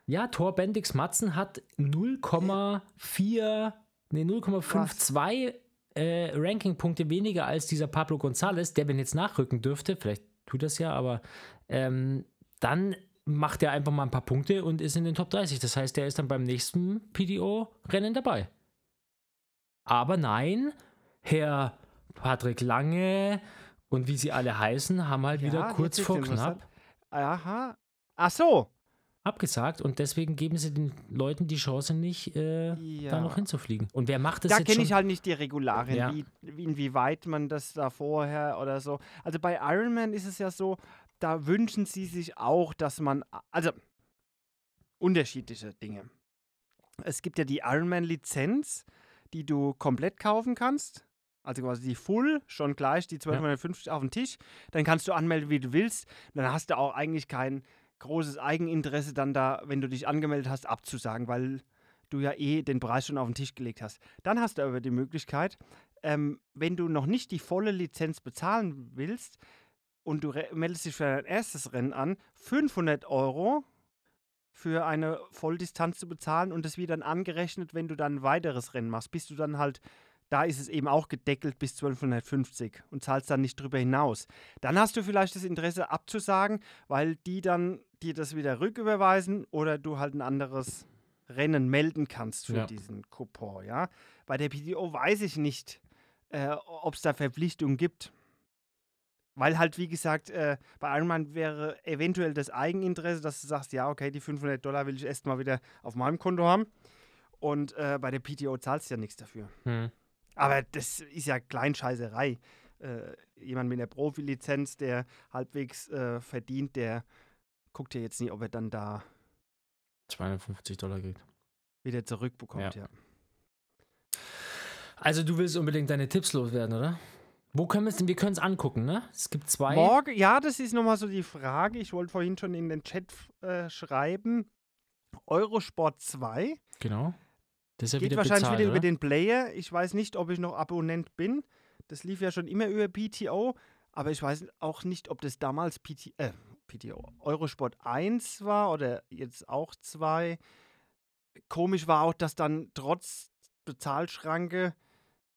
ja, Tor Bendix Matzen hat 0,4, nee, 0,52 äh, Rankingpunkte weniger als dieser Pablo González, der, wenn jetzt nachrücken dürfte, vielleicht tut das ja, aber ähm, dann macht er einfach mal ein paar Punkte und ist in den Top 30. Das heißt, der ist dann beim nächsten PDO-Rennen dabei. Aber nein, Herr Patrick Lange und wie sie alle heißen, haben halt Ja, wieder kurz vor knapp Aha. Ach so. abgesagt und deswegen geben sie den Leuten die Chance nicht, äh, Ja. da noch hinzufliegen. Und wer macht das Da jetzt kenne schon? ich halt nicht die Regularien, Ja. wie, wie, inwieweit man das da vorher oder so. Also bei Ironman ist es ja so, da wünschen sie sich auch, dass man, also unterschiedliche Dinge. Es gibt ja die Ironman-Lizenz, die du komplett kaufen kannst. Also quasi die Full, schon gleich die 1250 auf den Tisch. Dann kannst du anmelden, wie du willst. Dann hast du auch eigentlich kein großes Eigeninteresse, dann da, wenn du dich angemeldet hast, abzusagen, weil du ja eh den Preis schon auf den Tisch gelegt hast. Dann hast du aber die Möglichkeit, ähm, wenn du noch nicht die volle Lizenz bezahlen willst und du meldest dich für dein erstes Rennen an, 500 Euro für eine Volldistanz zu bezahlen und das wird dann angerechnet, wenn du dann ein weiteres Rennen machst, bis du dann halt, da ist es eben auch gedeckelt bis 1250 und zahlst dann nicht drüber hinaus. Dann hast du vielleicht das Interesse abzusagen, weil die dann dir das wieder rücküberweisen oder du halt ein anderes Rennen melden kannst für Ja. diesen Coupon, ja. Bei der PTO weiß ich nicht, äh, ob es da Verpflichtungen gibt. Weil halt, wie gesagt, äh, bei Ironman wäre eventuell das Eigeninteresse, dass du sagst, ja, okay, die 500 Dollar will ich erst mal wieder auf meinem Konto haben. Und äh, bei der PTO zahlst du ja nichts dafür. Hm. Aber das ist ja Kleinscheißerei. Äh, jemand mit einer Profilizenz, der halbwegs äh, verdient, der guckt ja jetzt nicht, ob er dann da 250 Dollar kriegt. wieder zurückbekommt. Ja. Ja. Also du willst unbedingt deine Tipps loswerden, oder? Wo können wir es denn? Wir können es angucken, ne? Es gibt zwei. Morgen, ja, das ist nochmal so die Frage. Ich wollte vorhin schon in den Chat äh, schreiben. Eurosport 2 Genau. Das ist ja geht wieder wahrscheinlich bezahlt, wieder oder? über den Player. Ich weiß nicht, ob ich noch Abonnent bin. Das lief ja schon immer über PTO, aber ich weiß auch nicht, ob das damals PT, äh, PTO Eurosport 1 war oder jetzt auch 2. Komisch war auch, dass dann trotz Bezahlschranke,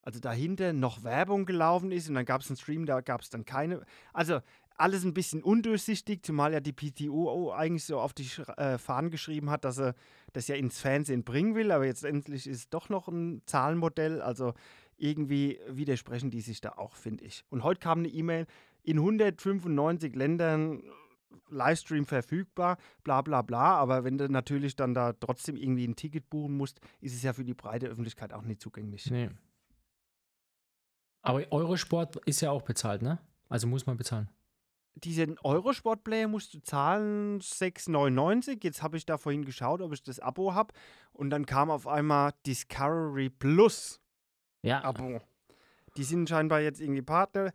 also dahinter, noch Werbung gelaufen ist und dann gab es einen Stream, da gab es dann keine. Also alles ein bisschen undurchsichtig, zumal ja die PTO eigentlich so auf die äh, Fahnen geschrieben hat, dass er das ja ins Fernsehen bringen will, aber jetzt endlich ist doch noch ein Zahlenmodell. Also irgendwie widersprechen die sich da auch, finde ich. Und heute kam eine E-Mail, in 195 Ländern Livestream verfügbar, bla bla bla. Aber wenn du natürlich dann da trotzdem irgendwie ein Ticket buchen musst, ist es ja für die breite Öffentlichkeit auch nicht zugänglich. Nee. Aber Eurosport ist ja auch bezahlt, ne? Also muss man bezahlen. Diesen Eurosport-Player musst du zahlen 6,99. Jetzt habe ich da vorhin geschaut, ob ich das Abo habe. Und dann kam auf einmal Discovery Plus Ja. Abo. Die sind scheinbar jetzt irgendwie Partner.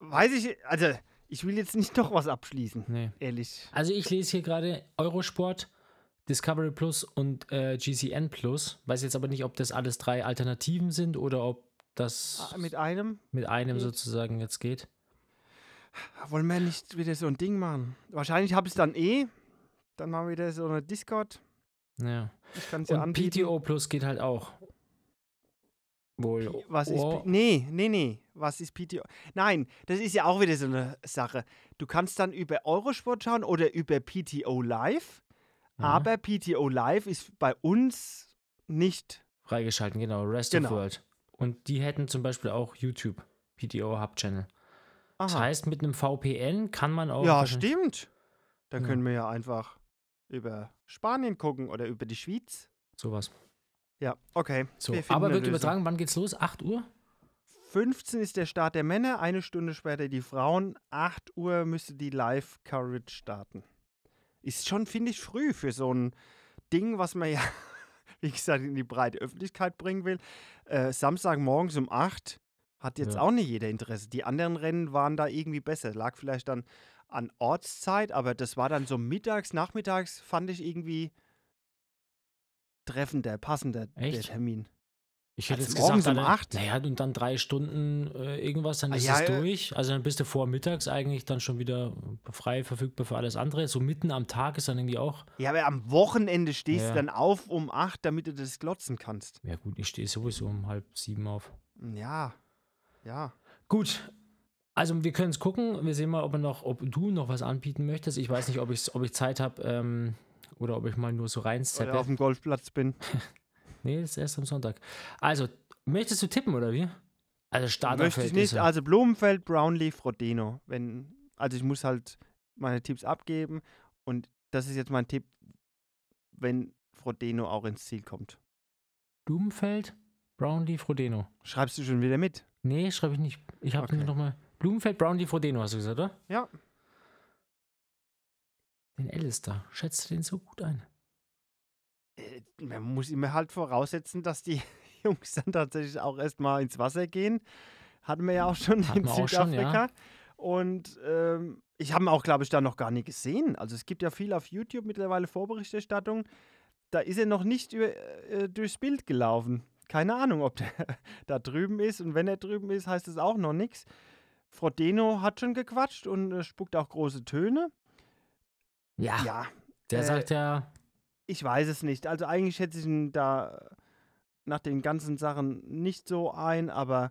Weiß ich, also ich will jetzt nicht noch was abschließen, Nee. ehrlich. Also ich lese hier gerade Eurosport, Discovery Plus und äh, GCN Plus. Weiß jetzt aber nicht, ob das alles drei Alternativen sind oder ob das Ah, Mit einem mit einem geht. sozusagen jetzt geht. wollen wir nicht wieder so ein Ding machen. Wahrscheinlich habe ich es dann eh. Dann machen wir wieder so eine Discord. Ja. Ich kann es ja Und anbieten. PTO Plus geht halt auch. Wohl. Was ist Oh, P- Nee, nee, nee. Was ist PTO? Nein, das ist ja auch wieder so eine Sache. Du kannst dann über Eurosport schauen oder über PTO Live. ja, Aber PTO Live ist bei uns nicht. freigeschalten, genau. Rest Genau. of World. Und die hätten zum Beispiel auch YouTube, PTO Hub Channel. Das Aha. heißt, mit einem VPN kann man auch. ja, stimmt. Dann Ja. können wir ja einfach über Spanien gucken oder über die Schweiz. Sowas. Ja, okay. So, wir aber wird Lösung. übertragen, wann geht's los? 8 Uhr? 15 ist der Start der Männer, eine Stunde später die Frauen. 8 Uhr müsste die Live-Coverage starten. Ist schon, finde ich, früh für so ein Ding, was man ja, wie gesagt, in die breite Öffentlichkeit bringen will. Äh, Samstagmorgens um 8 hat jetzt Ja. auch nicht jeder Interesse. Die anderen Rennen waren da irgendwie besser. Lag vielleicht dann an Ortszeit, aber das war dann so mittags, nachmittags, fand ich irgendwie treffender, passender, der Echt? Termin. Ich hätte Also jetzt morgens gesagt, um dann, acht? Naja, und dann drei Stunden äh, irgendwas, dann Ah, ist ja, es durch. Also dann bist du vor mittags eigentlich dann schon wieder frei verfügbar für alles andere. So mitten am Tag ist dann irgendwie auch. Ja, aber am Wochenende stehst Ja. du dann auf um 8, damit du das glotzen kannst. Ja, gut, ich stehe sowieso um halb sieben auf. Ja, ja. Gut. Also wir können es gucken. Wir sehen mal, ob, noch, ob du noch was anbieten möchtest. Ich weiß nicht, ob ich, ob ich Zeit habe ähm, oder ob ich mal nur so Oder auf dem Golfplatz bin. Nee, das ist erst am Sonntag. Also, möchtest du tippen oder wie? Also Möchte Starterfeld ich nicht. Also Blumenfeld, Brownlee, Frodeno. Wenn, also ich muss halt meine Tipps abgeben. Und das ist jetzt mein Tipp, wenn Frodeno auch ins Ziel kommt. Blumenfeld, Brownlee, Frodeno. Schreibst du schon wieder mit? Nee, schreibe ich nicht. Ich habe Okay. nur noch mal Blumenfeld, Brownlee, Frodeno, hast du gesagt, oder? Ja. Den Alistair. Schätzt du den so gut ein? Äh, Man muss immer halt voraussetzen, dass die Jungs dann tatsächlich auch erstmal ins Wasser gehen. Hatten wir ja auch schon Hatten in auch schon, Südafrika. ja. Und ähm, ich habe ihn auch, glaube ich, da noch gar nicht gesehen. Also es gibt ja viel auf YouTube mittlerweile Vorberichterstattung. Da ist er noch nicht über, äh, durchs Bild gelaufen. Keine Ahnung, ob der da drüben ist. Und wenn er drüben ist, heißt es auch noch nichts. Frodeno hat schon gequatscht und äh, spuckt auch große Töne. Ja. Ja, Der äh, sagt ja, ich weiß es nicht. Also eigentlich schätze ich ihn da nach den ganzen Sachen nicht so ein, aber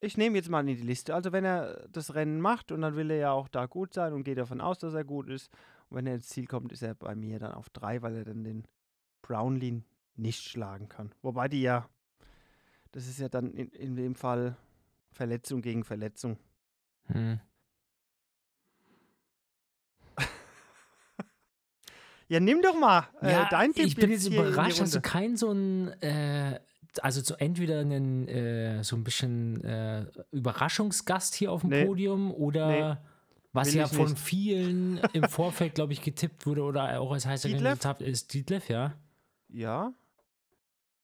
ich nehme jetzt mal in die Liste. Also wenn er das Rennen macht und dann will er ja auch da gut sein und geht davon aus, dass er gut ist. Und wenn er ins Ziel kommt, ist er bei mir dann auf drei, weil er dann den Brownlee nicht schlagen kann. Wobei die ja, das ist ja dann in, in dem Fall Verletzung gegen Verletzung. hm. Ja, nimm doch mal äh, Ja, dein Tipp ich bin jetzt überrascht, dass du Runde. kein so ein, äh, also so entweder einen, äh, so ein bisschen äh, Überraschungsgast hier auf dem Nee. Podium oder was Will ja von nicht. vielen im Vorfeld, glaube ich, getippt wurde oder auch als heißer? Kandidat ist Dietleff, ja. Ja.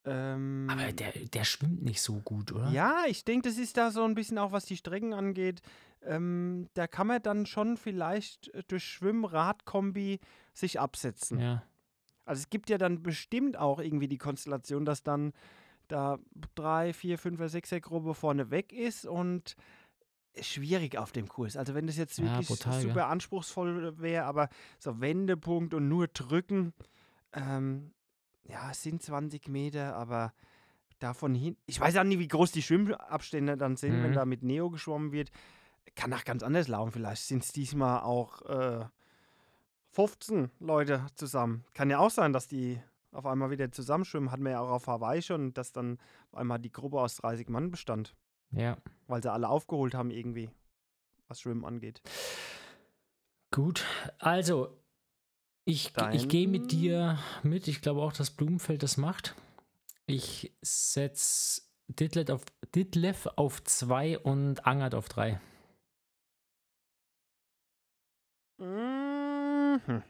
Ähm, Aber der, der schwimmt nicht so gut, oder? ja, ich denke, das ist da so ein bisschen auch, was die Strecken angeht. Ähm, da kann man dann schon vielleicht äh, durch Schwimm-Rad-Kombi sich absetzen. Ja. Also es gibt ja dann bestimmt auch irgendwie die Konstellation, dass dann da drei, vier, fünfer, sechser Gruppe vorne weg ist und schwierig auf dem Kurs. Also wenn das jetzt Ja, wirklich brutal, super ja. anspruchsvoll wäre, aber so Wendepunkt und nur drücken, ähm, ja, es sind 20 Meter, aber davon hin, ich weiß auch nicht, wie groß die Schwimmabstände dann sind, wenn Mhm. da mit Neo geschwommen wird. Kann auch ganz anders laufen. Vielleicht sind es diesmal auch äh, 15 Leute zusammen. Kann ja auch sein, dass die auf einmal wieder zusammenschwimmen. Hatten wir ja auch auf Hawaii schon, dass dann auf einmal die Gruppe aus 30 Mann bestand, Ja. weil sie alle aufgeholt haben irgendwie, was Schwimmen angeht. Gut. Also, ich, ich gehe mit dir mit. Ich glaube auch, dass Blumenfeld das macht. Ich setze Ditlev auf, Ditlev auf zwei und Angert auf drei. Mhm.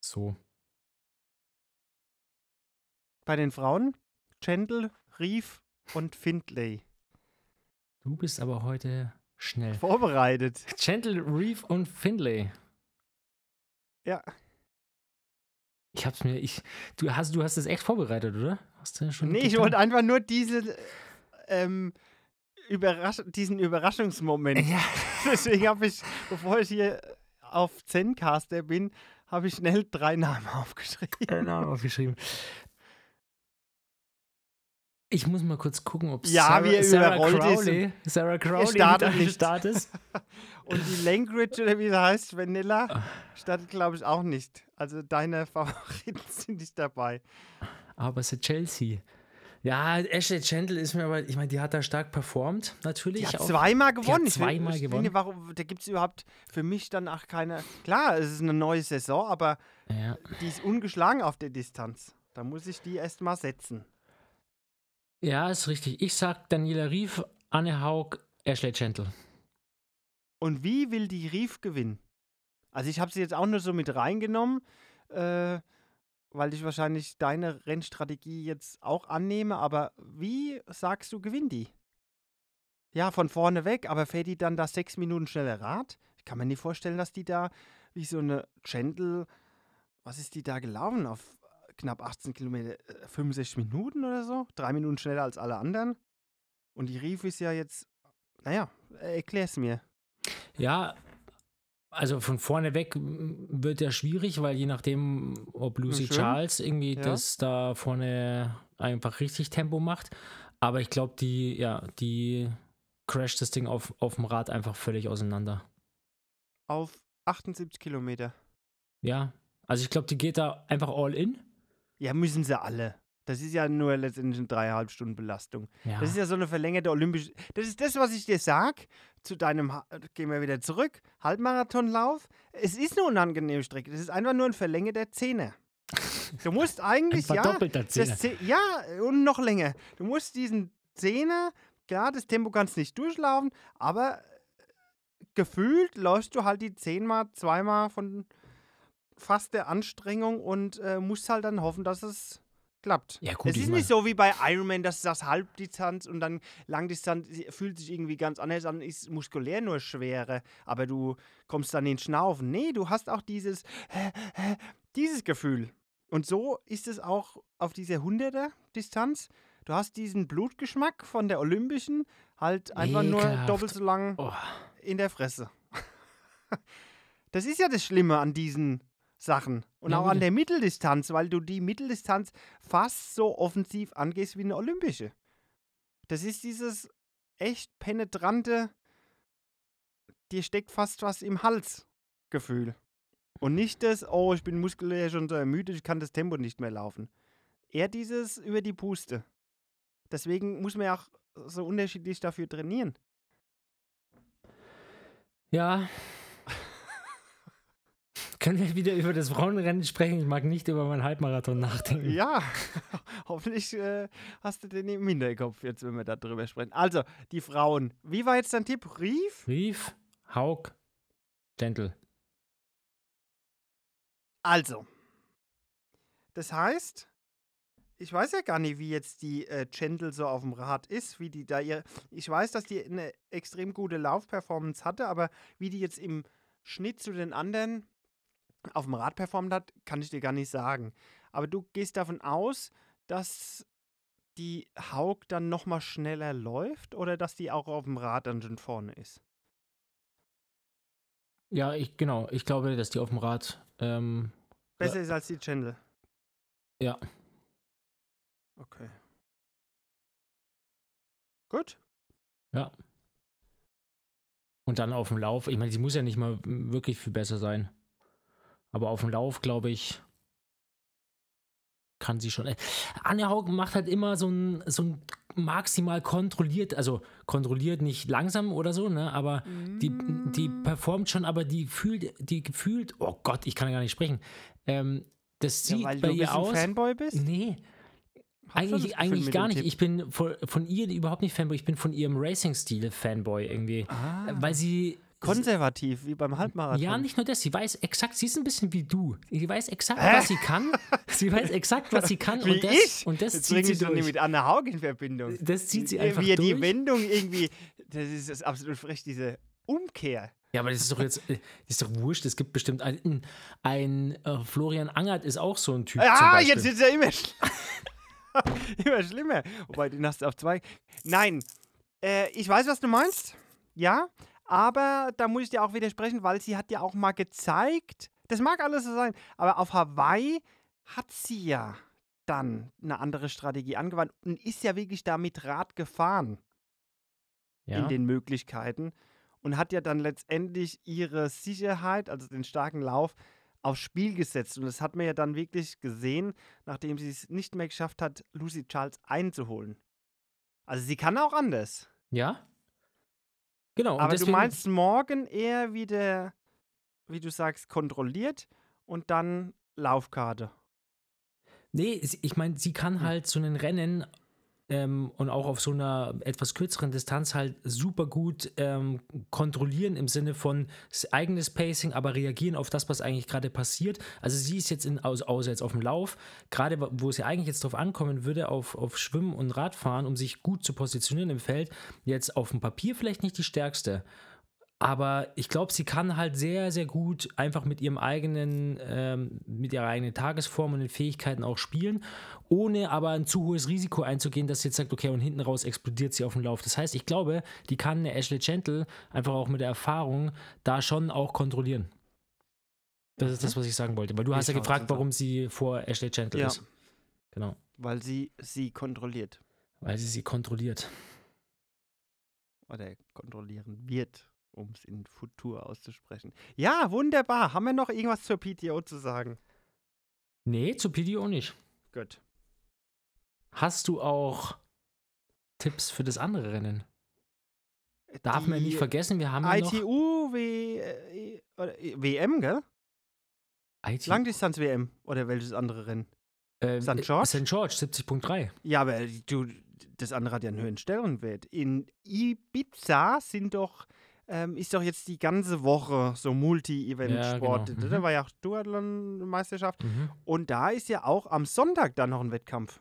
So. Bei den Frauen Gentle, Reef und Findlay. Du bist aber heute schnell. Vorbereitet. Gentle, Reef und Findlay. Ja. Ich hab's mir, ich, du hast, du hast es echt vorbereitet, oder? Hast du schon Nee, ich wollte einfach nur diese, ähm, Überrasch diesen Überraschungsmoment. Ja, Deswegen habe ich, bevor ich hier auf Zencaster bin, habe ich schnell drei Namen aufgeschrieben. genau, aufgeschrieben. Ich muss mal kurz gucken, ob Ja, Sarah, Sarah Crowley, Sarah Crowley startet nicht. Start ist. Und die Langridge, oder wie sie heißt, Vanilla, Ah. startet, glaube ich, auch nicht. Also deine Favoriten sind nicht dabei. Aber ist Chelsea. Ja, Ashley Gentle ist mir aber, ich meine, die hat da stark performt, natürlich. Die hat auch. zweimal gewonnen. hat zweimal ich will gewonnen. Warum, da gibt es überhaupt für mich dann auch keine. Klar, es ist eine neue Saison, aber Ja. die ist ungeschlagen auf der Distanz. Da muss ich die erst mal setzen. ja, ist richtig. Ich sag Daniela Rief, Anne Haug, Ashley Gentle. Und wie will die Rief gewinnen? Also ich habe sie jetzt auch nur so mit reingenommen, äh, weil ich wahrscheinlich deine Rennstrategie jetzt auch annehme. Aber wie sagst du, gewinnt die? Ja, von vorne weg, aber fährt die dann da sechs Minuten schneller Rad? Ich kann mir nicht vorstellen, dass die da wie so eine Gentle, was ist die da gelaufen auf knapp 18 Kilometer, äh, 65 Minuten oder so? Drei Minuten schneller als alle anderen? Und die Rief ist ja jetzt, naja, erklär's mir. Ja, also von vorne weg wird ja schwierig, weil je nachdem, ob Lucy. Charles irgendwie Ja. das da vorne einfach richtig Tempo macht. Aber ich glaube, die, ja, die crasht das Ding auf, auf dem Rad einfach völlig auseinander. auf 78 Kilometer. Ja, also ich glaube, die geht da einfach all in. Ja, müssen sie alle. Das ist ja nur letztendlich eine dreieinhalb Stunden Belastung. Ja, Das ist ja so eine verlängerte olympische. Das ist das, was ich dir sag. Zu deinem, Ha- gehen wir wieder zurück, Halbmarathonlauf. Es ist eine unangenehme Strecke. Das ist einfach nur ein verlängerter Zehner. Du musst ein eigentlich, ja, verdoppelter Zehner. das ja, und noch länger. Du musst diesen Zehner, klar, das Tempo kannst nicht durchlaufen, aber gefühlt läufst du halt die zehnmal, zweimal von fast der Anstrengung und äh, musst halt dann hoffen, dass es klappt. Ja, gut, es ist nicht so wie bei Ironman, dass das Halbdistanz und dann Langdistanz fühlt sich irgendwie ganz anders an, ist muskulär nur schwerer, aber du kommst dann in den Schnaufen. Nee, du hast auch dieses, dieses Gefühl. Und so ist es auch auf dieser 100er Distanz. Du hast diesen Blutgeschmack von der Olympischen, halt einfach nur Ekelhaft. doppelt so lang Oh, in der Fresse. das ist ja das Schlimme an diesen Sachen. Und Ja, auch an der Mitteldistanz, weil du die Mitteldistanz fast so offensiv angehst wie eine Olympische. Das ist dieses echt penetrante, dir steckt fast was im Hals Gefühl. Und nicht das, oh, ich bin muskulär schon so ermüdet, ich kann das Tempo nicht mehr laufen. Eher dieses über die Puste. Deswegen muss man ja auch so unterschiedlich dafür trainieren. ja. Können wir wieder über das Frauenrennen sprechen? Ich mag nicht über meinen Halbmarathon nachdenken. Ja, hoffentlich äh, hast du den im Hinterkopf jetzt, wenn wir darüber sprechen. Also, die Frauen. Wie war jetzt dein Tipp? Rief? Rief, Haug, Gentle. Also, das heißt, ich weiß ja gar nicht, wie jetzt die äh, Gentle so auf dem Rad ist, wie die da ihr. Ich weiß, dass die eine extrem gute Laufperformance hatte, aber wie die jetzt im Schnitt zu den anderen auf dem Rad performt hat, kann ich dir gar nicht sagen. Aber du gehst davon aus, dass die Haug dann nochmal schneller läuft oder dass die auch auf dem Rad dann schon vorne ist? Ja, ich, genau. Ich glaube, dass die auf dem Rad. Ähm, Besser ist als die Gentle. ja. Okay. Gut. Ja. Und dann auf dem Lauf, ich meine, sie muss ja nicht mal wirklich viel besser sein. Aber auf dem Lauf, glaube ich, kann sie schon. Äh, Anja Haug macht halt immer so ein, so ein maximal kontrolliert, also kontrolliert nicht langsam oder so, ne? Aber die, die performt schon, aber die fühlt, die gefühlt, oh Gott, ich kann gar nicht sprechen. Ähm, das Ja, sieht weil bei du ein ihr bisschen aus. Fanboy bist? Nee, das eigentlich, eigentlich gar nicht. Tipp. Ich bin von, von ihr überhaupt nicht Fanboy. Ich bin von ihrem Racing-Stil Fanboy irgendwie. Ah, Weil sie. Konservativ, wie beim Halbmarathon. Ja, nicht nur das. Sie weiß exakt, sie ist ein bisschen wie du. Sie weiß exakt, Hä? was sie kann. Sie weiß exakt, was sie kann. Wie und das, ich? Und das Jetzt zieht sie ich doch nicht durch. mit Anna Haug in Verbindung. Das zieht sie einfach Wie er die durch. Wendung irgendwie, das ist, das absolut frech, diese Umkehr. Ja, aber das ist doch jetzt, äh, das ist doch wurscht. Es gibt bestimmt einen, ein äh, Florian Angert ist auch so ein Typ. Ah, jetzt ist er immer, immer schlimmer. Wobei, den hast du auf zwei. Nein, äh, ich weiß, was du meinst. Ja, aber da muss ich dir auch widersprechen, weil sie hat ja auch mal gezeigt, das mag alles so sein, aber auf Hawaii hat sie ja dann eine andere Strategie angewandt und ist ja wirklich da mit Rad gefahren. ja. in den Möglichkeiten und hat ja dann letztendlich ihre Sicherheit, also den starken Lauf, aufs Spiel gesetzt. Und das hat man ja dann wirklich gesehen, nachdem sie es nicht mehr geschafft hat, Lucy Charles einzuholen. Also sie kann auch anders. ja? Genau. Aber deswegen, du meinst morgen eher wieder, wie du sagst, kontrolliert und dann Laufkarte. Nee, ich meine, sie kann halt so einen Rennen ähm, und auch auf so einer etwas kürzeren Distanz halt super gut ähm, kontrollieren im Sinne von eigenes Pacing, aber reagieren auf das, was eigentlich gerade passiert. Also sie ist jetzt in, außer jetzt auf dem Lauf, gerade wo- wo es ja eigentlich jetzt drauf ankommen würde, auf, auf Schwimmen und Radfahren, um sich gut zu positionieren im Feld, jetzt auf dem Papier vielleicht nicht die stärkste. Aber ich glaube, sie kann halt sehr, sehr gut einfach mit ihrem eigenen, ähm, mit ihrer eigenen Tagesform und den Fähigkeiten auch spielen, ohne aber ein zu hohes Risiko einzugehen, dass sie jetzt sagt, okay, und hinten raus explodiert sie auf dem Lauf. Das heißt, ich glaube, die kann eine Ashley Gentle einfach auch mit der Erfahrung da schon auch kontrollieren. Das ist das, was ich sagen wollte. Weil du Wie hast ja gefragt, warum sie vor Ashley Gentle Ja. ist. Genau. Weil sie sie kontrolliert. Weil sie sie kontrolliert. Oder kontrollieren wird, um es in Futur auszusprechen. Ja, wunderbar. Haben wir noch irgendwas zur PTO zu sagen? Nee, zu PDO nicht. Gut. Hast du auch Tipps für das andere Rennen? Darf man nicht vergessen, wir haben ja noch ITU w, äh, äh, WM, gell? ITU, Langdistanz-WM. Oder welches andere Rennen? äh, St. George? St. George, 70.3. Ja, aber du, das andere hat ja einen höheren Stellenwert. In Ibiza sind doch, ähm, ist doch jetzt die ganze Woche so Multi-Event-Sport. Ja, genau. Da Mhm. war ja auch Duathlon-Meisterschaft. Mhm. Und da ist ja auch am Sonntag dann noch ein Wettkampf.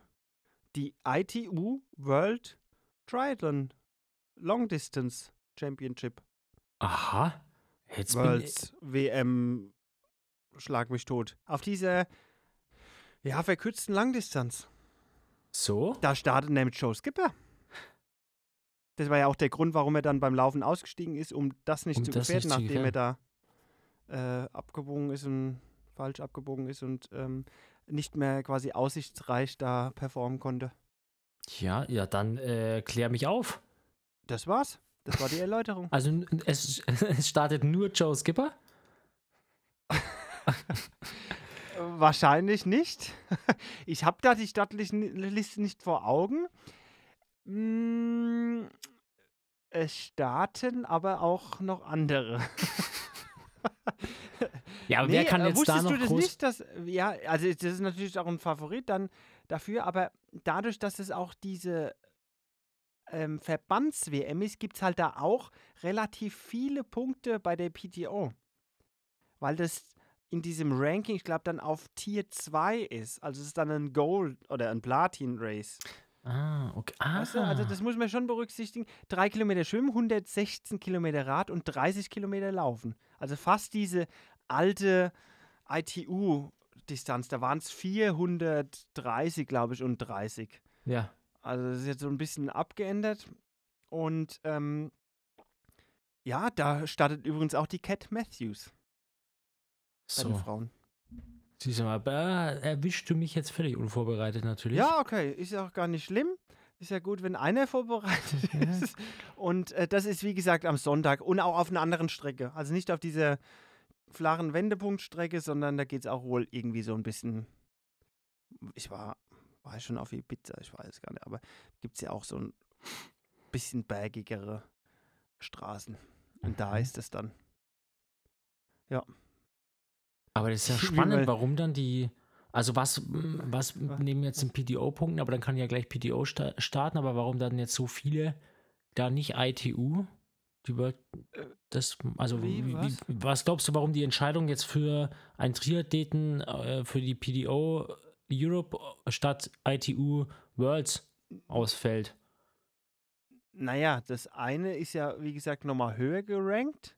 Die ITU World Triathlon Long Distance Championship. Aha. Jetzt Worlds WM Schlag mich tot. Auf dieser ja, verkürzten Langdistanz. so. Da startet nämlich Joe Skipper. Das war ja auch der Grund, warum er dann beim Laufen ausgestiegen ist, um das nicht Um zu das gefährden, nicht zu nachdem er da äh, abgebogen ist und falsch abgebogen ist und ähm, nicht mehr quasi aussichtsreich da performen konnte. Ja, ja, dann äh, klär mich auf. Das war's. Das war die Erläuterung. Also es, es startet nur Joe Skipper. Wahrscheinlich nicht. Ich habe da die Stadtliste nicht vor Augen. Mm, Es starten aber auch noch andere. Ja, aber wer kann äh, jetzt da wusstest noch du das groß... nicht, dass, ja, also das ist natürlich auch ein Favorit dann dafür, aber dadurch, dass es auch diese ähm, Verbands-WM ist, gibt es halt da auch relativ viele Punkte bei der PTO. Weil das in diesem Ranking, ich glaube, dann auf Tier 2 ist. Also es ist dann ein Gold- oder ein Platin-Race. Ah, okay. Ah, Weißt du? Also das muss man schon berücksichtigen. Drei Kilometer schwimmen, 116 Kilometer Rad und 30 Kilometer laufen. Also fast diese alte ITU-Distanz. Da waren es 430, glaube ich, und 30. ja. Also das ist jetzt so ein bisschen abgeändert. Und ähm, ja, da startet übrigens auch die Cat Matthews bei den So, Frauen. Siehst du mal, erwischst du mich jetzt völlig unvorbereitet natürlich. Ja, okay, ist ja auch gar nicht schlimm. Ist ja gut, wenn einer vorbereitet ist. Und äh, das ist, wie gesagt, am Sonntag und auch auf einer anderen Strecke. Also nicht auf dieser flachen Wendepunktstrecke, sondern da geht es auch wohl irgendwie so ein bisschen. Ich war, war schon auf Ibiza, ich weiß gar nicht, aber gibt es ja auch so ein bisschen bergigere Straßen. Und da Mhm. ist es dann. Aber das ist ja spannend, warum dann die. Also was, was nehmen wir jetzt den PDO-Punkten, aber dann kann ja gleich PDO sta starten, aber warum dann jetzt so viele da nicht ITU? Die World, Äh, das, also wie, wie, was? Was glaubst du, warum die Entscheidung jetzt für einen Triathleten äh, für die PDO Europe statt ITU Worlds ausfällt? Naja, das eine ist ja, wie gesagt, nochmal höher gerankt.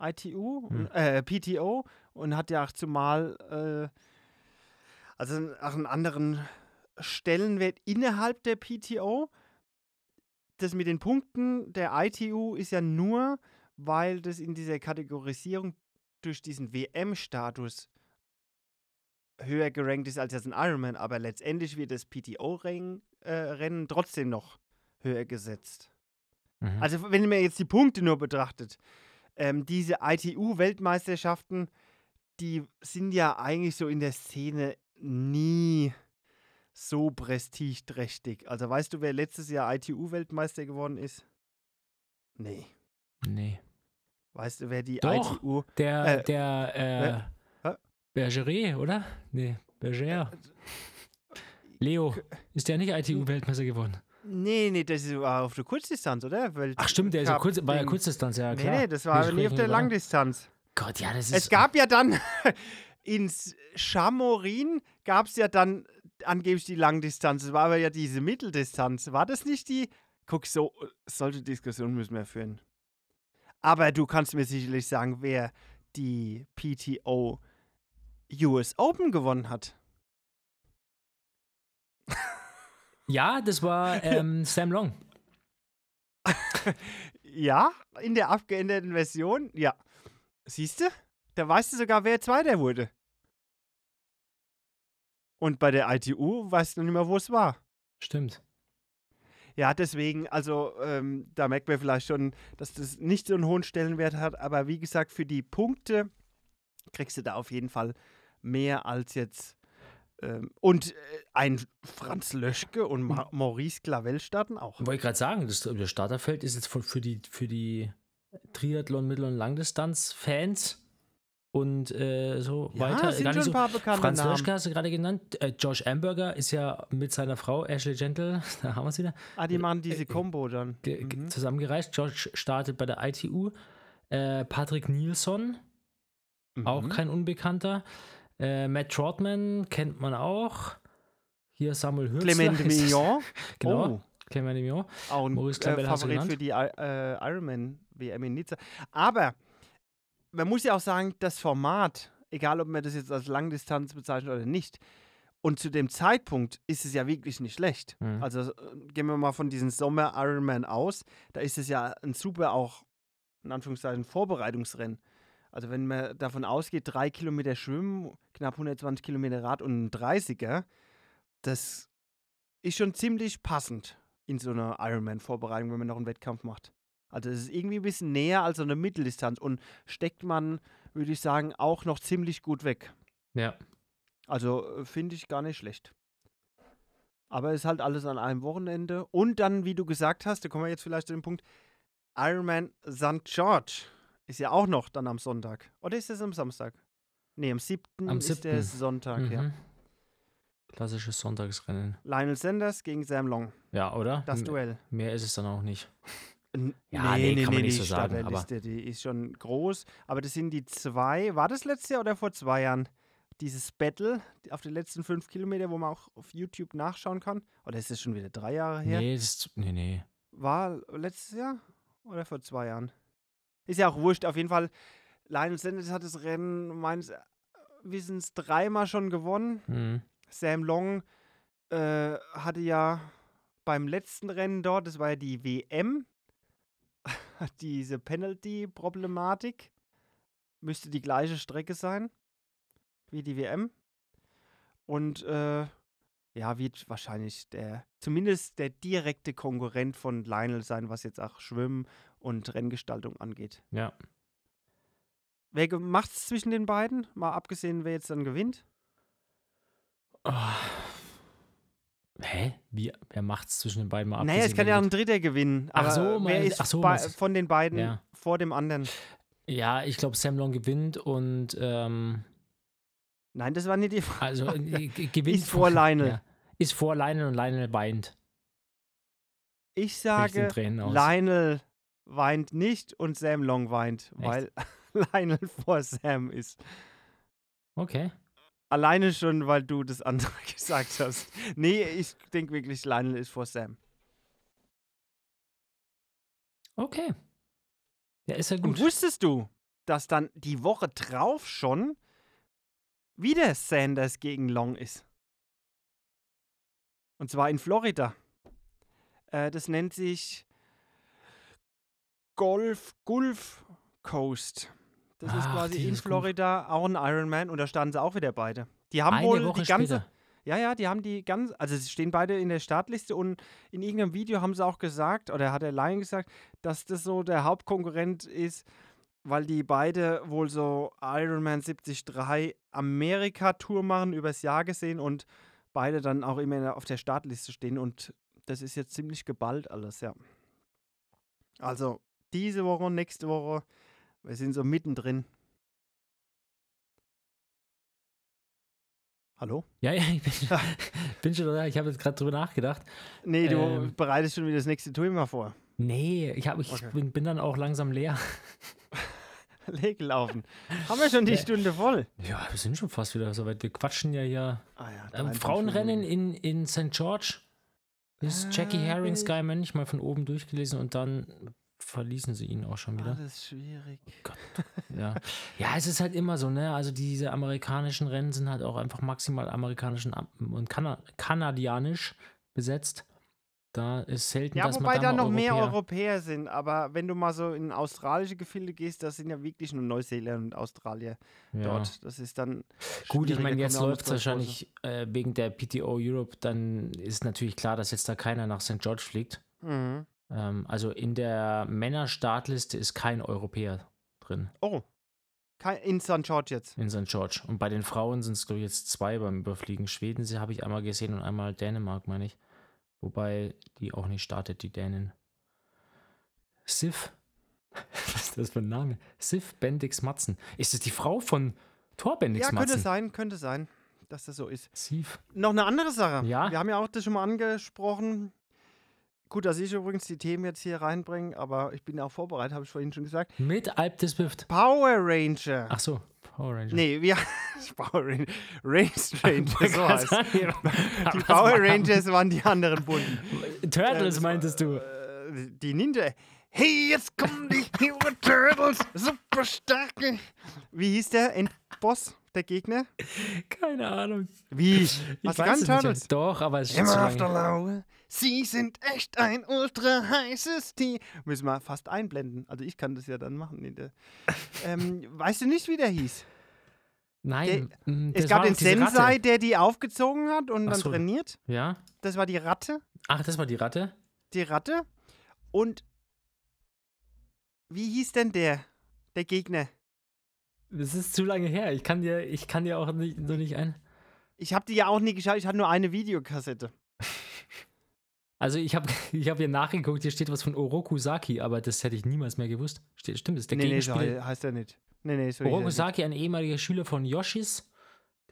ITU, und, äh, PTO und hat ja auch zumal äh, also auch einen anderen Stellenwert innerhalb der PTO. Das mit den Punkten der ITU ist ja nur, weil das in dieser Kategorisierung durch diesen WM-Status höher gerankt ist als jetzt ein Ironman, aber letztendlich wird das PTO-Rennen äh, trotzdem noch höher gesetzt. Mhm. Also wenn man jetzt die Punkte nur betrachtet, ähm, diese ITU-Weltmeisterschaften, die sind ja eigentlich so in der Szene nie so prestigeträchtig. Also weißt du, wer letztes Jahr ITU-Weltmeister geworden ist? Nee. nee. Weißt du, wer die Doch. ITU... Der, Äh, der, äh, hä? Bergeret, oder? Nee, Berger. Leo, ist der nicht ITU-Weltmeister geworden? Nee, nee, das war auf der Kurzdistanz, oder? Welt Ach stimmt, der ist kurz, war ja Ding. Kurzdistanz, ja Nee, klar. nee, das war nie auf der Langdistanz. Gott, ja, das ist. Es gab ja dann ins Chamorin gab es ja dann angeblich die Langdistanz. Es war aber ja diese Mitteldistanz. War das nicht die? Guck, so solche Diskussionen müssen wir führen. Aber du kannst mir sicherlich sagen, wer die PTO US Open gewonnen hat. Ja, das war ähm, Sam Long. Ja, in der abgeänderten Version. Ja. Siehst du? Da weißt du sogar, wer Zweiter wurde. Und bei der ITU weißt du nicht mehr, wo es war. Stimmt. Ja, deswegen, also ähm, da merkt man vielleicht schon, dass das nicht so einen hohen Stellenwert hat. Aber wie gesagt, für die Punkte kriegst du da auf jeden Fall mehr als jetzt. Ähm, und äh, ein Franz Löschke und Ma Maurice Clavel starten auch. Wollte ich gerade sagen, das, das Starterfeld ist jetzt für die, für die Triathlon, Mittel- und Langdistanz-Fans und äh, so Ja, weiter. sind Gar nicht schon so. ein paar bekannte Franz Namen. Löschke hast du gerade genannt. Äh, Josh Amberger ist ja mit seiner Frau Ashley Gentle, da haben wir es wieder, Ah, die machen diese Kombo dann. ge ge- Mhm. zusammengereist. Josh startet bei der ITU. Äh, Patrick Nielsen, auch Mhm. kein Unbekannter. Äh, Matt Trotman kennt man auch. Hier Samuel Hürzler. Clement Mignon. Genau, Oh, Clement Mignon. auch ein Maurice äh, Favorit für die äh, Ironman WM in Nizza. Aber man muss ja auch sagen, das Format, egal ob man das jetzt als Langdistanz bezeichnet oder nicht, und zu dem Zeitpunkt ist es ja wirklich nicht schlecht. Mhm. Also äh, gehen wir mal von diesem Sommer Ironman aus, da ist es ja ein super auch, in Anführungszeichen, Vorbereitungsrennen. Also wenn man davon ausgeht, drei Kilometer Schwimmen, knapp 120 Kilometer Rad und ein 30er, das ist schon ziemlich passend in so einer Ironman-Vorbereitung, wenn man noch einen Wettkampf macht. Also es ist irgendwie ein bisschen näher als so eine Mitteldistanz und steckt man, würde ich sagen, auch noch ziemlich gut weg. Ja. Also äh, finde ich gar nicht schlecht. Aber es ist halt alles an einem Wochenende. Und dann, wie du gesagt hast, da kommen wir jetzt vielleicht zu dem Punkt, Ironman St. George ist ja auch noch dann am Sonntag. Oder ist das am Samstag? Nee, am 7. Am ist der 7.. Sonntag, ja. Mhm. Klassisches Sonntagsrennen. Lionel Sanders gegen Sam Long. Ja, oder? Das Duell. Mehr ist es dann auch nicht. N- Ja, nee, kann man nicht die so sagen, aber- Starterliste, die ist schon groß. Aber das sind die zwei, war das letztes Jahr oder vor zwei Jahren? Dieses Battle die- auf den letzten fünf Kilometer, wo man auch auf YouTube nachschauen kann. Oder ist das schon wieder drei Jahre her? Nee, das ist, nee, nee. War letztes Jahr oder vor zwei Jahren? Ist ja auch wurscht. Auf jeden Fall, Lionel Sanders hat das Rennen meines Wissens dreimal schon gewonnen. Mhm. Sam Long äh, hatte ja beim letzten Rennen dort, das war ja die WM, diese Penalty-Problematik. Müsste die gleiche Strecke sein wie die WM. Und äh, ja, wird wahrscheinlich der, zumindest der direkte Konkurrent von Lionel sein, was jetzt auch Schwimmen und Renngestaltung angeht. Ja. Wer macht es zwischen den beiden? Mal abgesehen, wer jetzt dann gewinnt? Ah. Hä? Wie, wer macht's zwischen den beiden mal Naja, es kann wer ja ein gewinnt? Dritter gewinnen. Ach so, wer meinst- ist ach so, bei, von den beiden Ja. vor dem anderen? Ja, ich glaube, Sam Long gewinnt und ähm, Nein, das war nicht die Frage. also äh, gewinnt Ist vor Lionel. Ja, ist vor Lionel und Lionel weint. Ich sage. Lionel weint nicht und Sam Long weint, weil Lionel vor Sam ist. Okay. Alleine schon, weil du das andere gesagt hast. Nee, ich denke wirklich, Lionel ist vor Sam. Okay. Ja, ist ja Und gut. wusstest du, dass dann die Woche drauf schon wieder Sanders gegen Long ist? Und zwar in Florida. Äh, das nennt sich Golf Gulf Coast. Das ist Ach, quasi in Florida auch ein Ironman und da standen sie auch wieder beide. Die haben Eine wohl Woche die ganze, später. ja, ja, die haben die ganz, also sie stehen beide in der Startliste und in irgendeinem Video haben sie auch gesagt, oder hat der Lion gesagt, dass das so der Hauptkonkurrent ist, weil die beide wohl so Ironman 73 Amerika-Tour machen, übers Jahr gesehen und beide dann auch immer auf der Startliste stehen und das ist jetzt ziemlich geballt alles, ja. Also diese Woche und nächste Woche, wir sind so mittendrin. Hallo? Ja, ja, ich bin, schon- bin schon da. Ich habe jetzt gerade drüber nachgedacht. Nee, du Ähm. bereitest schon wieder das nächste Thema vor. Nee, ich, hab, ich Okay. bin, bin dann auch langsam leer. Leglaufen. Haben wir schon die Nee. Stunde voll? Ja, wir sind schon fast wieder so weit. Wir quatschen ja hier. Ah ja, Ähm, 53 Frauenrennen in, in St. George. Ist Ah, Jackie Herring, bin ich- Sky Manch mal von oben durchgelesen und dann verließen sie ihn auch schon wieder. Alles schwierig. Ja. ja, es ist halt immer so, ne? Also diese amerikanischen Rennen sind halt auch einfach maximal amerikanisch und Kana kanadianisch besetzt. Da ist selten, Ja, dass wobei man da da noch mehr Europäer- Europäer sind. Aber wenn du mal so in australische Gefilde gehst, das sind ja wirklich nur Neuseeländer und Australier ja. dort. Das ist dann. Gut, ich meine, jetzt läuft es wahrscheinlich äh, wegen der PTO Europe, dann ist natürlich klar, dass jetzt da keiner nach St. George fliegt. Mhm. Ähm, also in der Männerstartliste ist kein Europäer drin Oh. Kein, in St. George jetzt. in St. George. Und bei den Frauen sind es, glaube ich, jetzt zwei beim Überfliegen. Schweden sie habe ich einmal gesehen und einmal Dänemark, meine ich. Wobei die auch nicht startet, die Dänen. Sif. Was ist das für ein Name? Sif Bendix Matzen. Ist das die Frau von Thor Bendix Ja, könnte Matzen? sein, könnte sein, dass das so ist. Sif. Noch eine andere Sache. Ja? Wir haben ja auch das schon mal angesprochen. Gut, dass ich übrigens die Themen jetzt hier reinbringe, aber ich bin auch vorbereitet, habe ich vorhin schon gesagt. Mit Alp des Swift. Power Ranger. Ach so, Power Ranger. Nee, wir. Power Ranger. Race Ranger, so heißt Die Power Rangers waren die anderen bunten. Turtles Äh, meintest du? Äh, Die Ninja. Hey, jetzt kommen die Hero Turtles. Super starke. Wie hieß der Endboss, der Gegner? Keine Ahnung. Wie? Ich Hast du weiß keinen es nicht. Turtles? Doch, aber es ist Immer auf der lange. Sie sind echt ein ultra heißes Team. Müssen wir fast einblenden. Also ich kann das ja dann machen. Der, ähm, weißt du nicht, wie der hieß? Nein, mm, Es gab den Sensei, Ratte. der die aufgezogen hat und Ach dann so. trainiert. Ja? Das war die Ratte. Ach, das war die Ratte? Die Ratte. Und wie hieß denn der? Der Gegner. Das ist zu lange her. Ich kann dir, ich kann dir auch nicht, so nicht ein. Ich habe die ja auch nie geschaut. Ich hatte nur eine Videokassette. Also ich habe ich hab hier nachgeguckt, hier steht was von Oroku Saki, aber das hätte ich niemals mehr gewusst. Stimmt, das ist der nee, nee, so Gegenspieler. he- heißt er nicht. Nee, nee, so Oroku nicht. Saki, ein ehemaliger Schüler von Yoshis,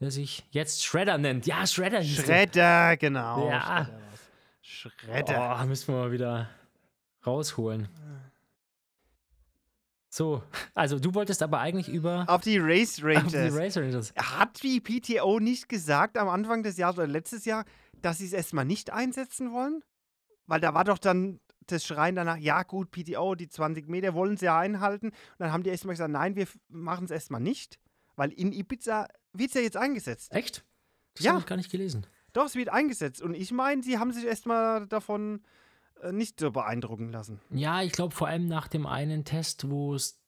der sich jetzt Shredder nennt. Ja, Shredder hieß der. Schredder, genau. Ja. Schredder. Oh, müssen wir mal wieder rausholen. So, also du wolltest aber eigentlich über Auf die Race auf die Rangers. Race Rangers. Hat die PTO nicht gesagt am Anfang des Jahres oder letztes Jahr, dass sie es erstmal nicht einsetzen wollen? Weil da war doch dann das Schreien danach, ja gut, PTO, die 20 Meter wollen sie ja einhalten. Und dann haben die erstmal gesagt, nein, wir machen es erstmal nicht. Weil in Ibiza wird es ja jetzt eingesetzt. Echt? Das Ja. habe ich gar nicht gelesen. Doch, es wird eingesetzt. Und ich meine, sie haben sich erstmal davon äh, nicht so beeindrucken lassen. Ja, ich glaube vor allem nach dem einen Test, wo es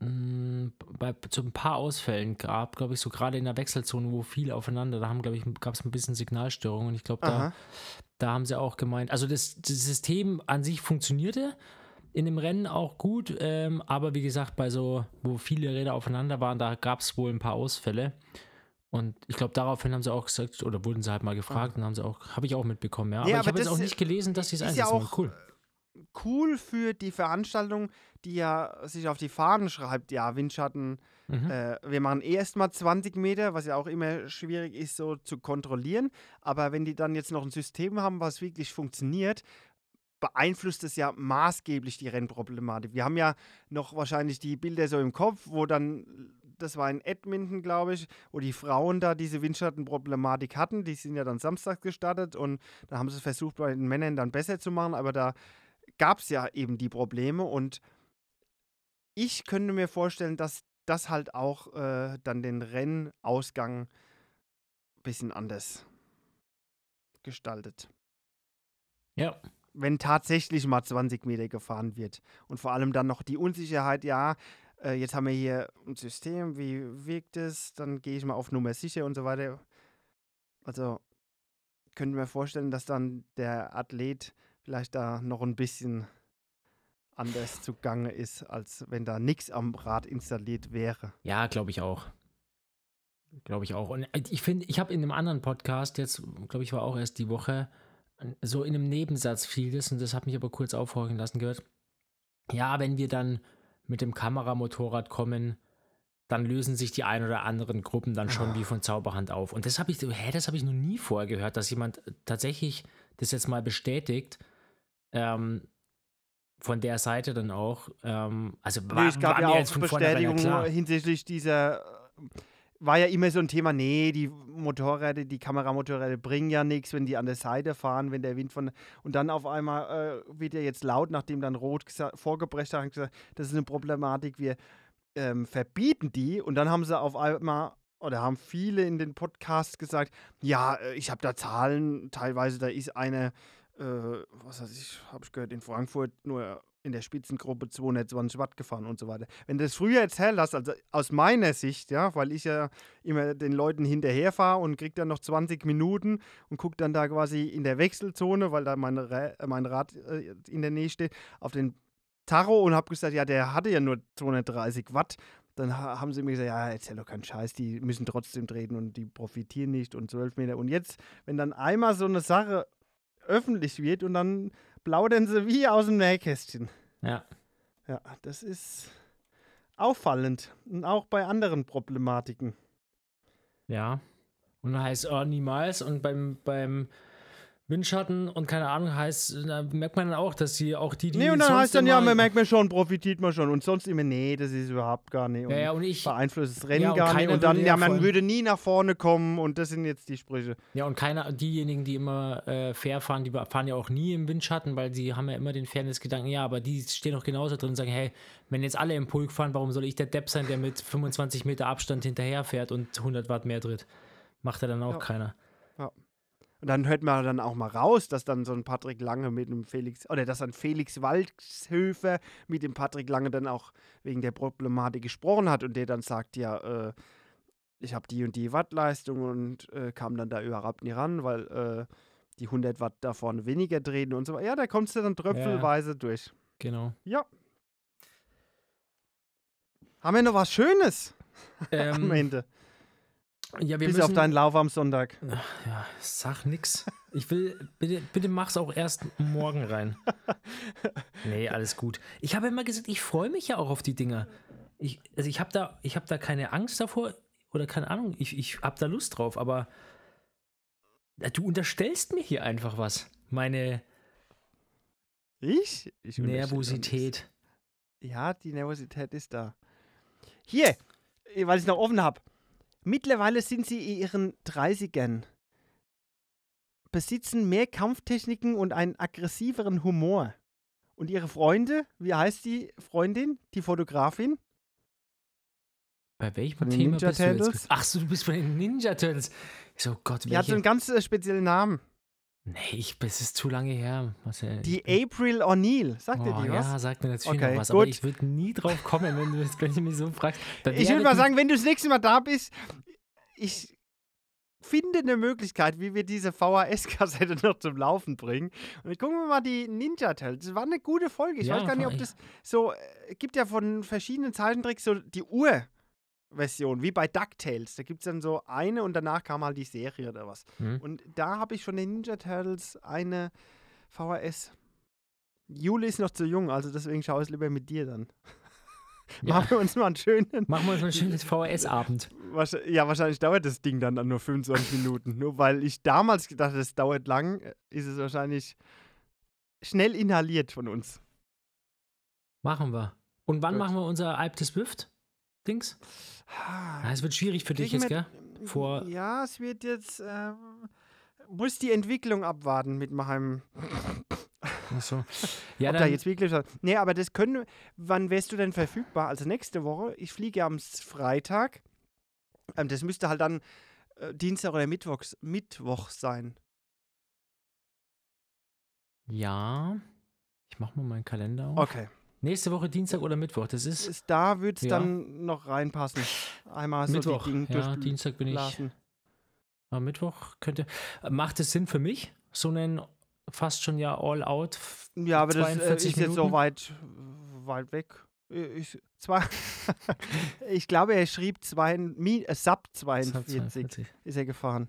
mh, bei so ein paar Ausfällen gab, glaube ich, so gerade in der Wechselzone, wo viele aufeinander, da haben, glaube ich, gab es ein bisschen Signalstörungen. Und ich glaube, da. Da haben sie auch gemeint, also das, das System an sich funktionierte in dem Rennen auch gut, ähm, aber wie gesagt, bei so, wo viele Räder aufeinander waren, da gab es wohl ein paar Ausfälle. Und ich glaube, daraufhin haben sie auch gesagt, oder wurden sie halt mal gefragt und haben sie auch, habe ich auch mitbekommen, ja. Ja, aber ich aber habe jetzt auch nicht gelesen, dass sie es ist ja einsetzen wollen. auch, Cool. Cool für die Veranstaltung, die ja sich auf die Fahnen schreibt, ja, Windschatten, Mhm. Äh, wir machen eh erstmal 20 Meter, was ja auch immer schwierig ist, so zu kontrollieren. Aber wenn die dann jetzt noch ein System haben, was wirklich funktioniert, beeinflusst es ja maßgeblich die Rennproblematik. Wir haben ja noch wahrscheinlich die Bilder so im Kopf, wo dann, das war in Edmonton, glaube ich, wo die Frauen da diese Windschattenproblematik hatten. Die sind ja dann samstags gestartet und da haben sie versucht, bei den Männern dann besser zu machen, aber da gab es ja eben die Probleme und ich könnte mir vorstellen, dass das halt auch äh, dann den Rennausgang ein bisschen anders gestaltet. Ja, Wenn tatsächlich mal 20 Meter gefahren wird. Und vor allem dann noch die Unsicherheit, ja, äh, jetzt haben wir hier ein System, wie wirkt es? Dann gehe ich mal auf Nummer sicher und so weiter. Also könnte mir vorstellen, dass dann der Athlet vielleicht da noch ein bisschen anders zugange ist, als wenn da nichts am Rad installiert wäre. Ja, glaube ich auch. Glaube ich auch. Und äh, ich finde, ich habe in einem anderen Podcast, jetzt, glaube ich, war auch erst die Woche, so in einem Nebensatz fiel das, und das hat mich aber kurz aufhorchen lassen gehört. Ja, wenn wir dann mit dem Kameramotorrad kommen, dann lösen sich die ein oder anderen Gruppen dann schon wie von Zauberhand auf. Und das habe ich, hä, das habe ich noch nie vorher gehört, dass jemand tatsächlich das jetzt mal bestätigt. Ähm, von der Seite dann auch. Ähm, also war, Nee, es gab ja auch vornherein ja hinsichtlich dieser. äh, War ja immer so ein Thema, nee, die Motorräder, die Kameramotorräder bringen ja nichts, wenn die an der Seite fahren, wenn der Wind von. Und dann auf einmal äh, wird ja jetzt laut, nachdem dann Rot vorgebrecht hat, gesagt, das ist eine Problematik, wir ähm, verbieten die. Und dann haben sie auf einmal. Oder haben viele in den Podcasts gesagt, ja, äh, ich habe da Zahlen, teilweise da ist eine, äh, was weiß ich, habe ich gehört, in Frankfurt nur in der Spitzengruppe 220 Watt gefahren und so weiter. Wenn du das früher erzählt hast, also aus meiner Sicht, ja, weil ich ja immer den Leuten hinterherfahre und krieg dann noch 20 Minuten und guck dann da quasi in der Wechselzone, weil da mein, mein Rad äh, in der Nähe steht, auf den Tacho und habe gesagt, ja, der hatte ja nur 230 Watt. Dann ha haben sie mir gesagt, ja, erzähl doch keinen Scheiß, die müssen trotzdem treten und die profitieren nicht und 12 Meter. Und jetzt, wenn dann einmal so eine Sache öffentlich wird und dann plaudern sie wie aus dem Nähkästchen. Ja. Ja, das ist auffallend. Und auch bei anderen Problematiken. Ja. Und heißt oh, niemals. Und beim, beim Windschatten und keine Ahnung heißt, da merkt man dann auch, dass sie auch die, die. nee, und dann heißt dann, ja, man merkt man schon, profitiert man schon. Und sonst immer, nee, das ist überhaupt gar nicht. Und Ja, ja, und ich. beeinflusst das Rennen Ja, gar nicht. Und dann, ja, man würde nie nach vorne kommen. Und das sind jetzt die Sprüche. Ja, und keiner, diejenigen, die immer äh, fair fahren, die fahren ja auch nie im Windschatten, weil sie haben ja immer den Fairness-Gedanken, ja, aber die stehen auch genauso drin und sagen, hey, wenn jetzt alle im Pulk fahren, warum soll ich der Depp sein, der mit 25 Meter Abstand hinterher fährt und 100 Watt mehr tritt? Macht ja dann auch keiner. Und dann hört man dann auch mal raus, dass dann so ein Patrick Lange mit dem Felix, oder dass dann Felix Waldhöfer mit dem Patrick Lange dann auch wegen der Problematik gesprochen hat und der dann sagt, ja, äh, ich habe die und die Wattleistung und äh, kam dann da überhaupt nie ran, weil äh, die 100 Watt da vorne weniger drehen und so weiter. Ja, da kommst du dann tröpfelweise durch. Genau. Ja. Haben wir noch was Schönes am Ähm, Ende? Ja, wir Bis müssen, auf deinen Lauf am Sonntag. Ja, sag nix. Ich will, bitte, bitte mach's auch erst morgen rein. Nee, alles gut. Ich habe immer gesagt, ich freue mich ja auch auf die Dinger. Ich, also ich habe da, ich hab da keine Angst davor oder keine Ahnung, ich, ich habe da Lust drauf, aber du unterstellst mir hier einfach was. Meine Ich? ich Nervosität. Ja, die Nervosität ist da. Hier, weil ich noch offen habe. Mittlerweile sind sie in ihren 30ern. Besitzen mehr Kampftechniken und einen aggressiveren Humor. Und ihre Freunde, wie heißt die Freundin, die Fotografin? Bei welchem Thema Ninja bist du jetzt? Turtles? Ach so, du bist bei den Ninja Turtles. Ich so, Gott, Die hat so welche? einen ganz äh, speziellen Namen. Nee, ich, es ist zu lange her. Marcel. Die Ich bin- April O'Neill. Sagt ihr Oh, die was? Ja, sagt mir natürlich Okay, noch was, aber gut. ich würde nie drauf kommen, wenn du, wenn du mich so fragst. Ich würde mal die- sagen, wenn du das nächste Mal da bist, ich finde eine Möglichkeit, wie wir diese VHS-Kassette noch zum Laufen bringen. Und ich gucken wir mal die Ninja Turtles. Das war eine gute Folge. Ich Ja, weiß gar nicht, ob das so, äh, gibt ja von verschiedenen Zeichentricks so die Ur-Version, wie bei DuckTales. Da gibt es dann so eine und danach kam halt die Serie oder was. Hm. Und da habe ich von den Ninja Turtles eine VHS. Juli ist noch zu jung, also deswegen schaue ich es lieber mit dir dann. Ja. Machen wir uns mal einen schönen Machen wir uns mal ein schönes VHS-Abend. Ja, wahrscheinlich dauert das Ding dann, dann nur 25 Minuten. Nur weil ich damals gedacht habe, es dauert lang, ist es wahrscheinlich schnell inhaliert von uns. Machen wir. Und wann Gut. machen wir unser Alp des Swift-Dings? Ah, es wird schwierig für dich jetzt, gell? Vor- Ja, es wird jetzt. Ähm, muss die Entwicklung abwarten mit meinem. Ach so. Ja, ob da dann, jetzt wirklich. Nee, aber das können. Wann wärst du denn verfügbar? Also nächste Woche. Ich fliege am Freitag. Ähm, das müsste halt dann äh, Dienstag oder Mittwochs, Mittwoch sein. ja. Ich mach mal meinen Kalender auf. Okay. Nächste Woche Dienstag oder Mittwoch. Das ist Ist, da würde es Ja. dann noch reinpassen. Einmal so Mittwoch. die Ja, Dienstag bin ich. durchblasen. Am Mittwoch könnte. Macht es Sinn für mich? So einen fast schon ja all out. f- Ja, aber das äh, 42 ist jetzt so Minuten? weit, weit weg. Ich, zwei, ich glaube, er schrieb zwei, äh, Sub 42 ist er gefahren.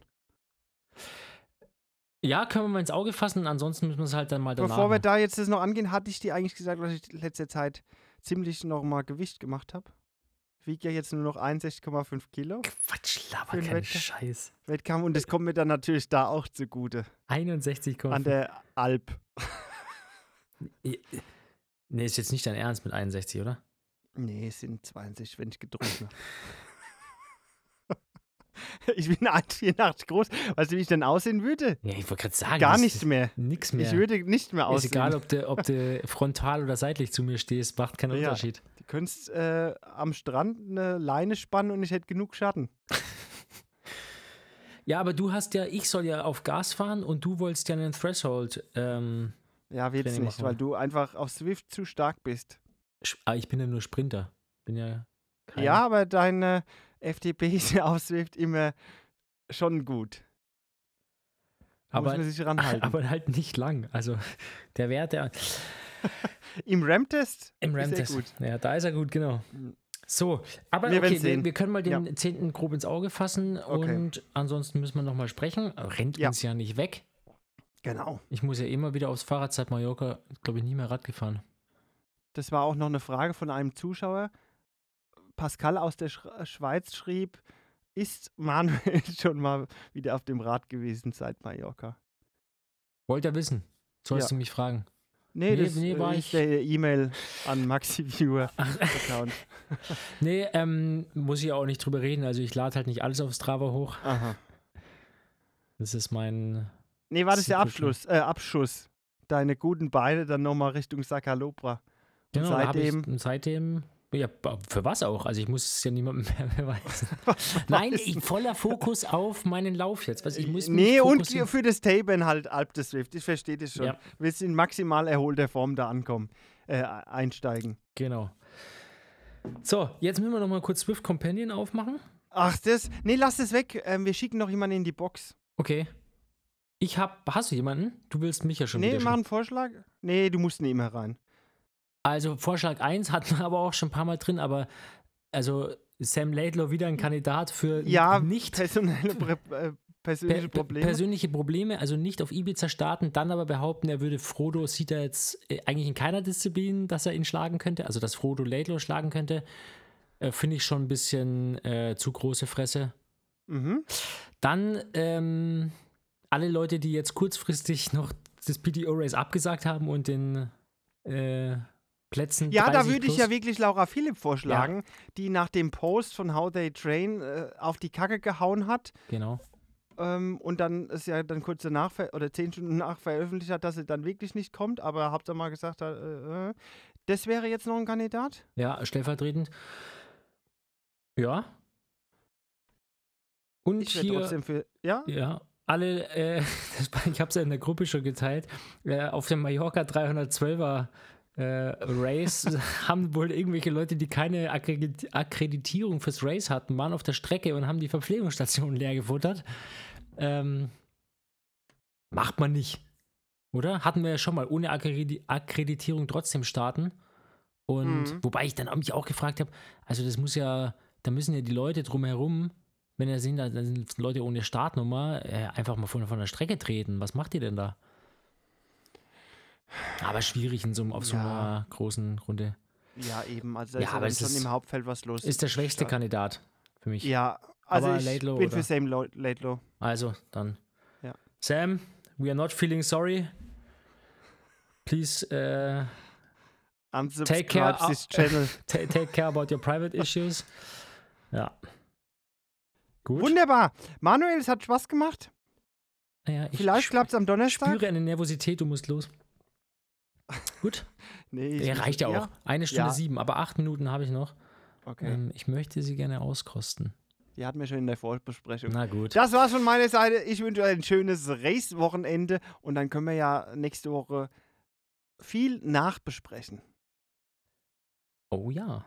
Ja, können wir mal ins Auge fassen. Ansonsten müssen wir es halt dann mal danach. Bevor wir da jetzt das noch angehen, hatte ich dir eigentlich gesagt, dass ich letzte Zeit ziemlich noch mal Gewicht gemacht habe. Ich wiege ja jetzt nur noch 61,5 Kilo Quatsch, laber keinen Wettkampf. Scheiß. Wettkampf und das kommt mir dann natürlich da auch zugute. 61, An der Alp. Nee, ist jetzt nicht dein Ernst mit 61, oder? Nee, es sind 62, wenn ich getrunken habe. ich bin 1,84 groß. Weißt du, wie ich denn aussehen würde? Ja, ich wollte gerade sagen. Gar das nicht ist mehr. Nix mehr. Ich würde nicht mehr ist aussehen. egal, ob du, ob du frontal oder seitlich zu mir stehst, macht keinen Ja. Unterschied. Du könntest äh, am Strand eine Leine spannen und ich hätte genug Schatten. Ja, aber du hast ja, ich soll ja auf Gas fahren und du wolltest ja einen Threshold. Ähm, Ja, wird's Training nicht, weil wir. du einfach auf Swift zu stark bist. ah, ich bin ja nur Sprinter. Bin ja kein, Ja, aber deine FTP ist ja auf Swift immer schon gut. Da Aber- muss man sich ranhalten. aber halt nicht lang. Also der Wert, der Im RAM-Test im RAM-Test. gut. Ja, da ist er gut, genau. So, aber Wir okay, wir, wir können mal den 10. grob ins Auge fassen Okay. und ansonsten müssen wir nochmal sprechen. Rennt Ja. uns ja nicht weg. Genau. Ich muss ja immer wieder aufs Fahrrad seit Mallorca, glaube ich, nie mehr Rad gefahren. Das war auch noch eine Frage von einem Zuschauer. Pascal aus der Sch Schweiz schrieb, ist Manuel schon mal wieder auf dem Rad gewesen seit Mallorca? Wollt ihr wissen? Sollst Ja. du mich fragen? Nee, Nee, das nee, war ist ich- der E-Mail an Maxi Viewer Account. Nee, ähm, muss ich auch nicht drüber reden. Also ich lade halt nicht alles auf Strava hoch. Aha. Das ist mein. Nee, war das der Secret Abschluss, äh, Abschuss? Deine guten Beine dann nochmal Richtung Sakalopra. Und Genau, seitdem, Ich, und seitdem. Ja, für was auch? Also ich muss es ja niemandem mehr beweisen. Was Nein, ich, voller Fokus auf meinen Lauf jetzt. Also ich muss nee, und für das Tapen halt Alp des Swift. Ich verstehe das schon. Ja. Willst in maximal erholter Form da ankommen, äh, einsteigen. Genau. So, jetzt müssen wir noch mal kurz Swift Companion aufmachen. Ach, das. Nee, lass das weg. Ähm, wir schicken noch jemanden in die Box. Okay. Ich hab. Hast du jemanden? Du willst mich ja schon nee, mach einen Vorschlag. Nee, du musst mehr rein. Also Vorschlag 1 hatten wir aber auch schon ein paar Mal drin, aber also Sam Laidlaw wieder ein Kandidat für Ja, nicht personelle äh, persönliche per- Probleme. persönliche Probleme, also nicht auf Ibiza starten, dann aber behaupten, er würde Frodo, sieht er jetzt äh, eigentlich in keiner Disziplin, dass er ihn schlagen könnte, also dass Frodo Laidlaw schlagen könnte, äh, finde ich schon ein bisschen äh, zu große Fresse. mhm. Dann ähm, alle Leute, die jetzt kurzfristig noch das PTO-Race abgesagt haben und den äh, Plätzen. Ja, da 30 würde ich ja wirklich Laura Philipp vorschlagen, die nach dem Post von How They Train äh, auf die Kacke gehauen hat Genau. ähm, und dann es ja dann kurz danach oder zehn Stunden nach veröffentlicht hat, dass sie dann wirklich nicht kommt, aber habt ihr mal gesagt, äh, äh, das wäre jetzt noch ein Kandidat? Ja, stellvertretend. Ja. Und Ich hier, trotzdem für. Ja? ja, alle, äh, ich habe es ja in der Gruppe schon geteilt, äh, auf dem Mallorca 312er äh, Race haben wohl irgendwelche Leute, die keine Akkredit Akkreditierung fürs Race hatten, waren auf der Strecke und haben die Verpflegungsstation leer gefuttert. Ähm, macht man nicht. Oder? Hatten wir ja schon mal ohne Akkredi Akkreditierung trotzdem starten. Und Mhm. wobei ich dann auch mich auch gefragt habe, also das muss ja, da müssen ja die Leute drumherum, wenn er sehen, da da sind Leute ohne Startnummer, äh, einfach mal von, von der Strecke treten. Was macht ihr denn da? Aber schwierig in so, einem- auf so Ja. einer großen Runde. Ja, eben. Also da Ja, ist aber schon ist- im Hauptfeld was los. Ist der schwächste Ja. Kandidat für mich. ja, also Aber ich bin oder- für Sam Lo- Laidlaw. Also, dann. Ja. Sam, we are not feeling sorry. Please uh, Unsubscribe care, this channel. ta- take care about your private issues. Ja. Gut. Wunderbar. Manuel, es hat Spaß gemacht. Ja, ich Vielleicht klappt es am Donnerstag. spüre eine Nervosität, du musst los. Gut, Nee, muss- reicht ja auch. Eine Stunde Ja. sieben, aber acht Minuten habe ich noch. Okay. Ähm, ich möchte sie gerne auskosten. Die hatten wir schon in der Vorbesprechung. Na gut. Das war's von meiner Seite. Ich wünsche euch ein schönes Race-Wochenende und dann können wir ja nächste Woche viel nachbesprechen. Oh ja.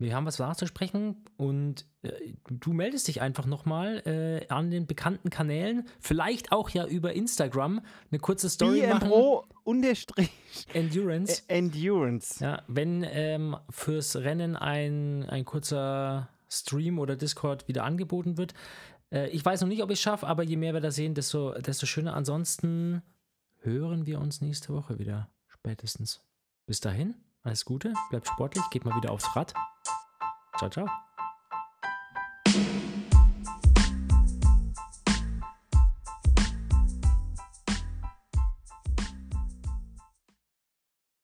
Wir haben was nachzusprechen und äh, du meldest dich einfach nochmal äh, an den bekannten Kanälen, vielleicht auch ja über Instagram, eine kurze Story machen. BMPro unterstrich Endurance. Endurance. Ja, wenn ähm, fürs Rennen ein, ein kurzer Stream oder Discord wieder angeboten wird. Äh, ich weiß noch nicht, ob ich es schaffe, aber je mehr wir da sehen, desto, desto schöner. Ansonsten hören wir uns nächste Woche wieder, spätestens. Bis dahin, alles Gute, bleibt sportlich, geht mal wieder aufs Rad. Ciao, ciao.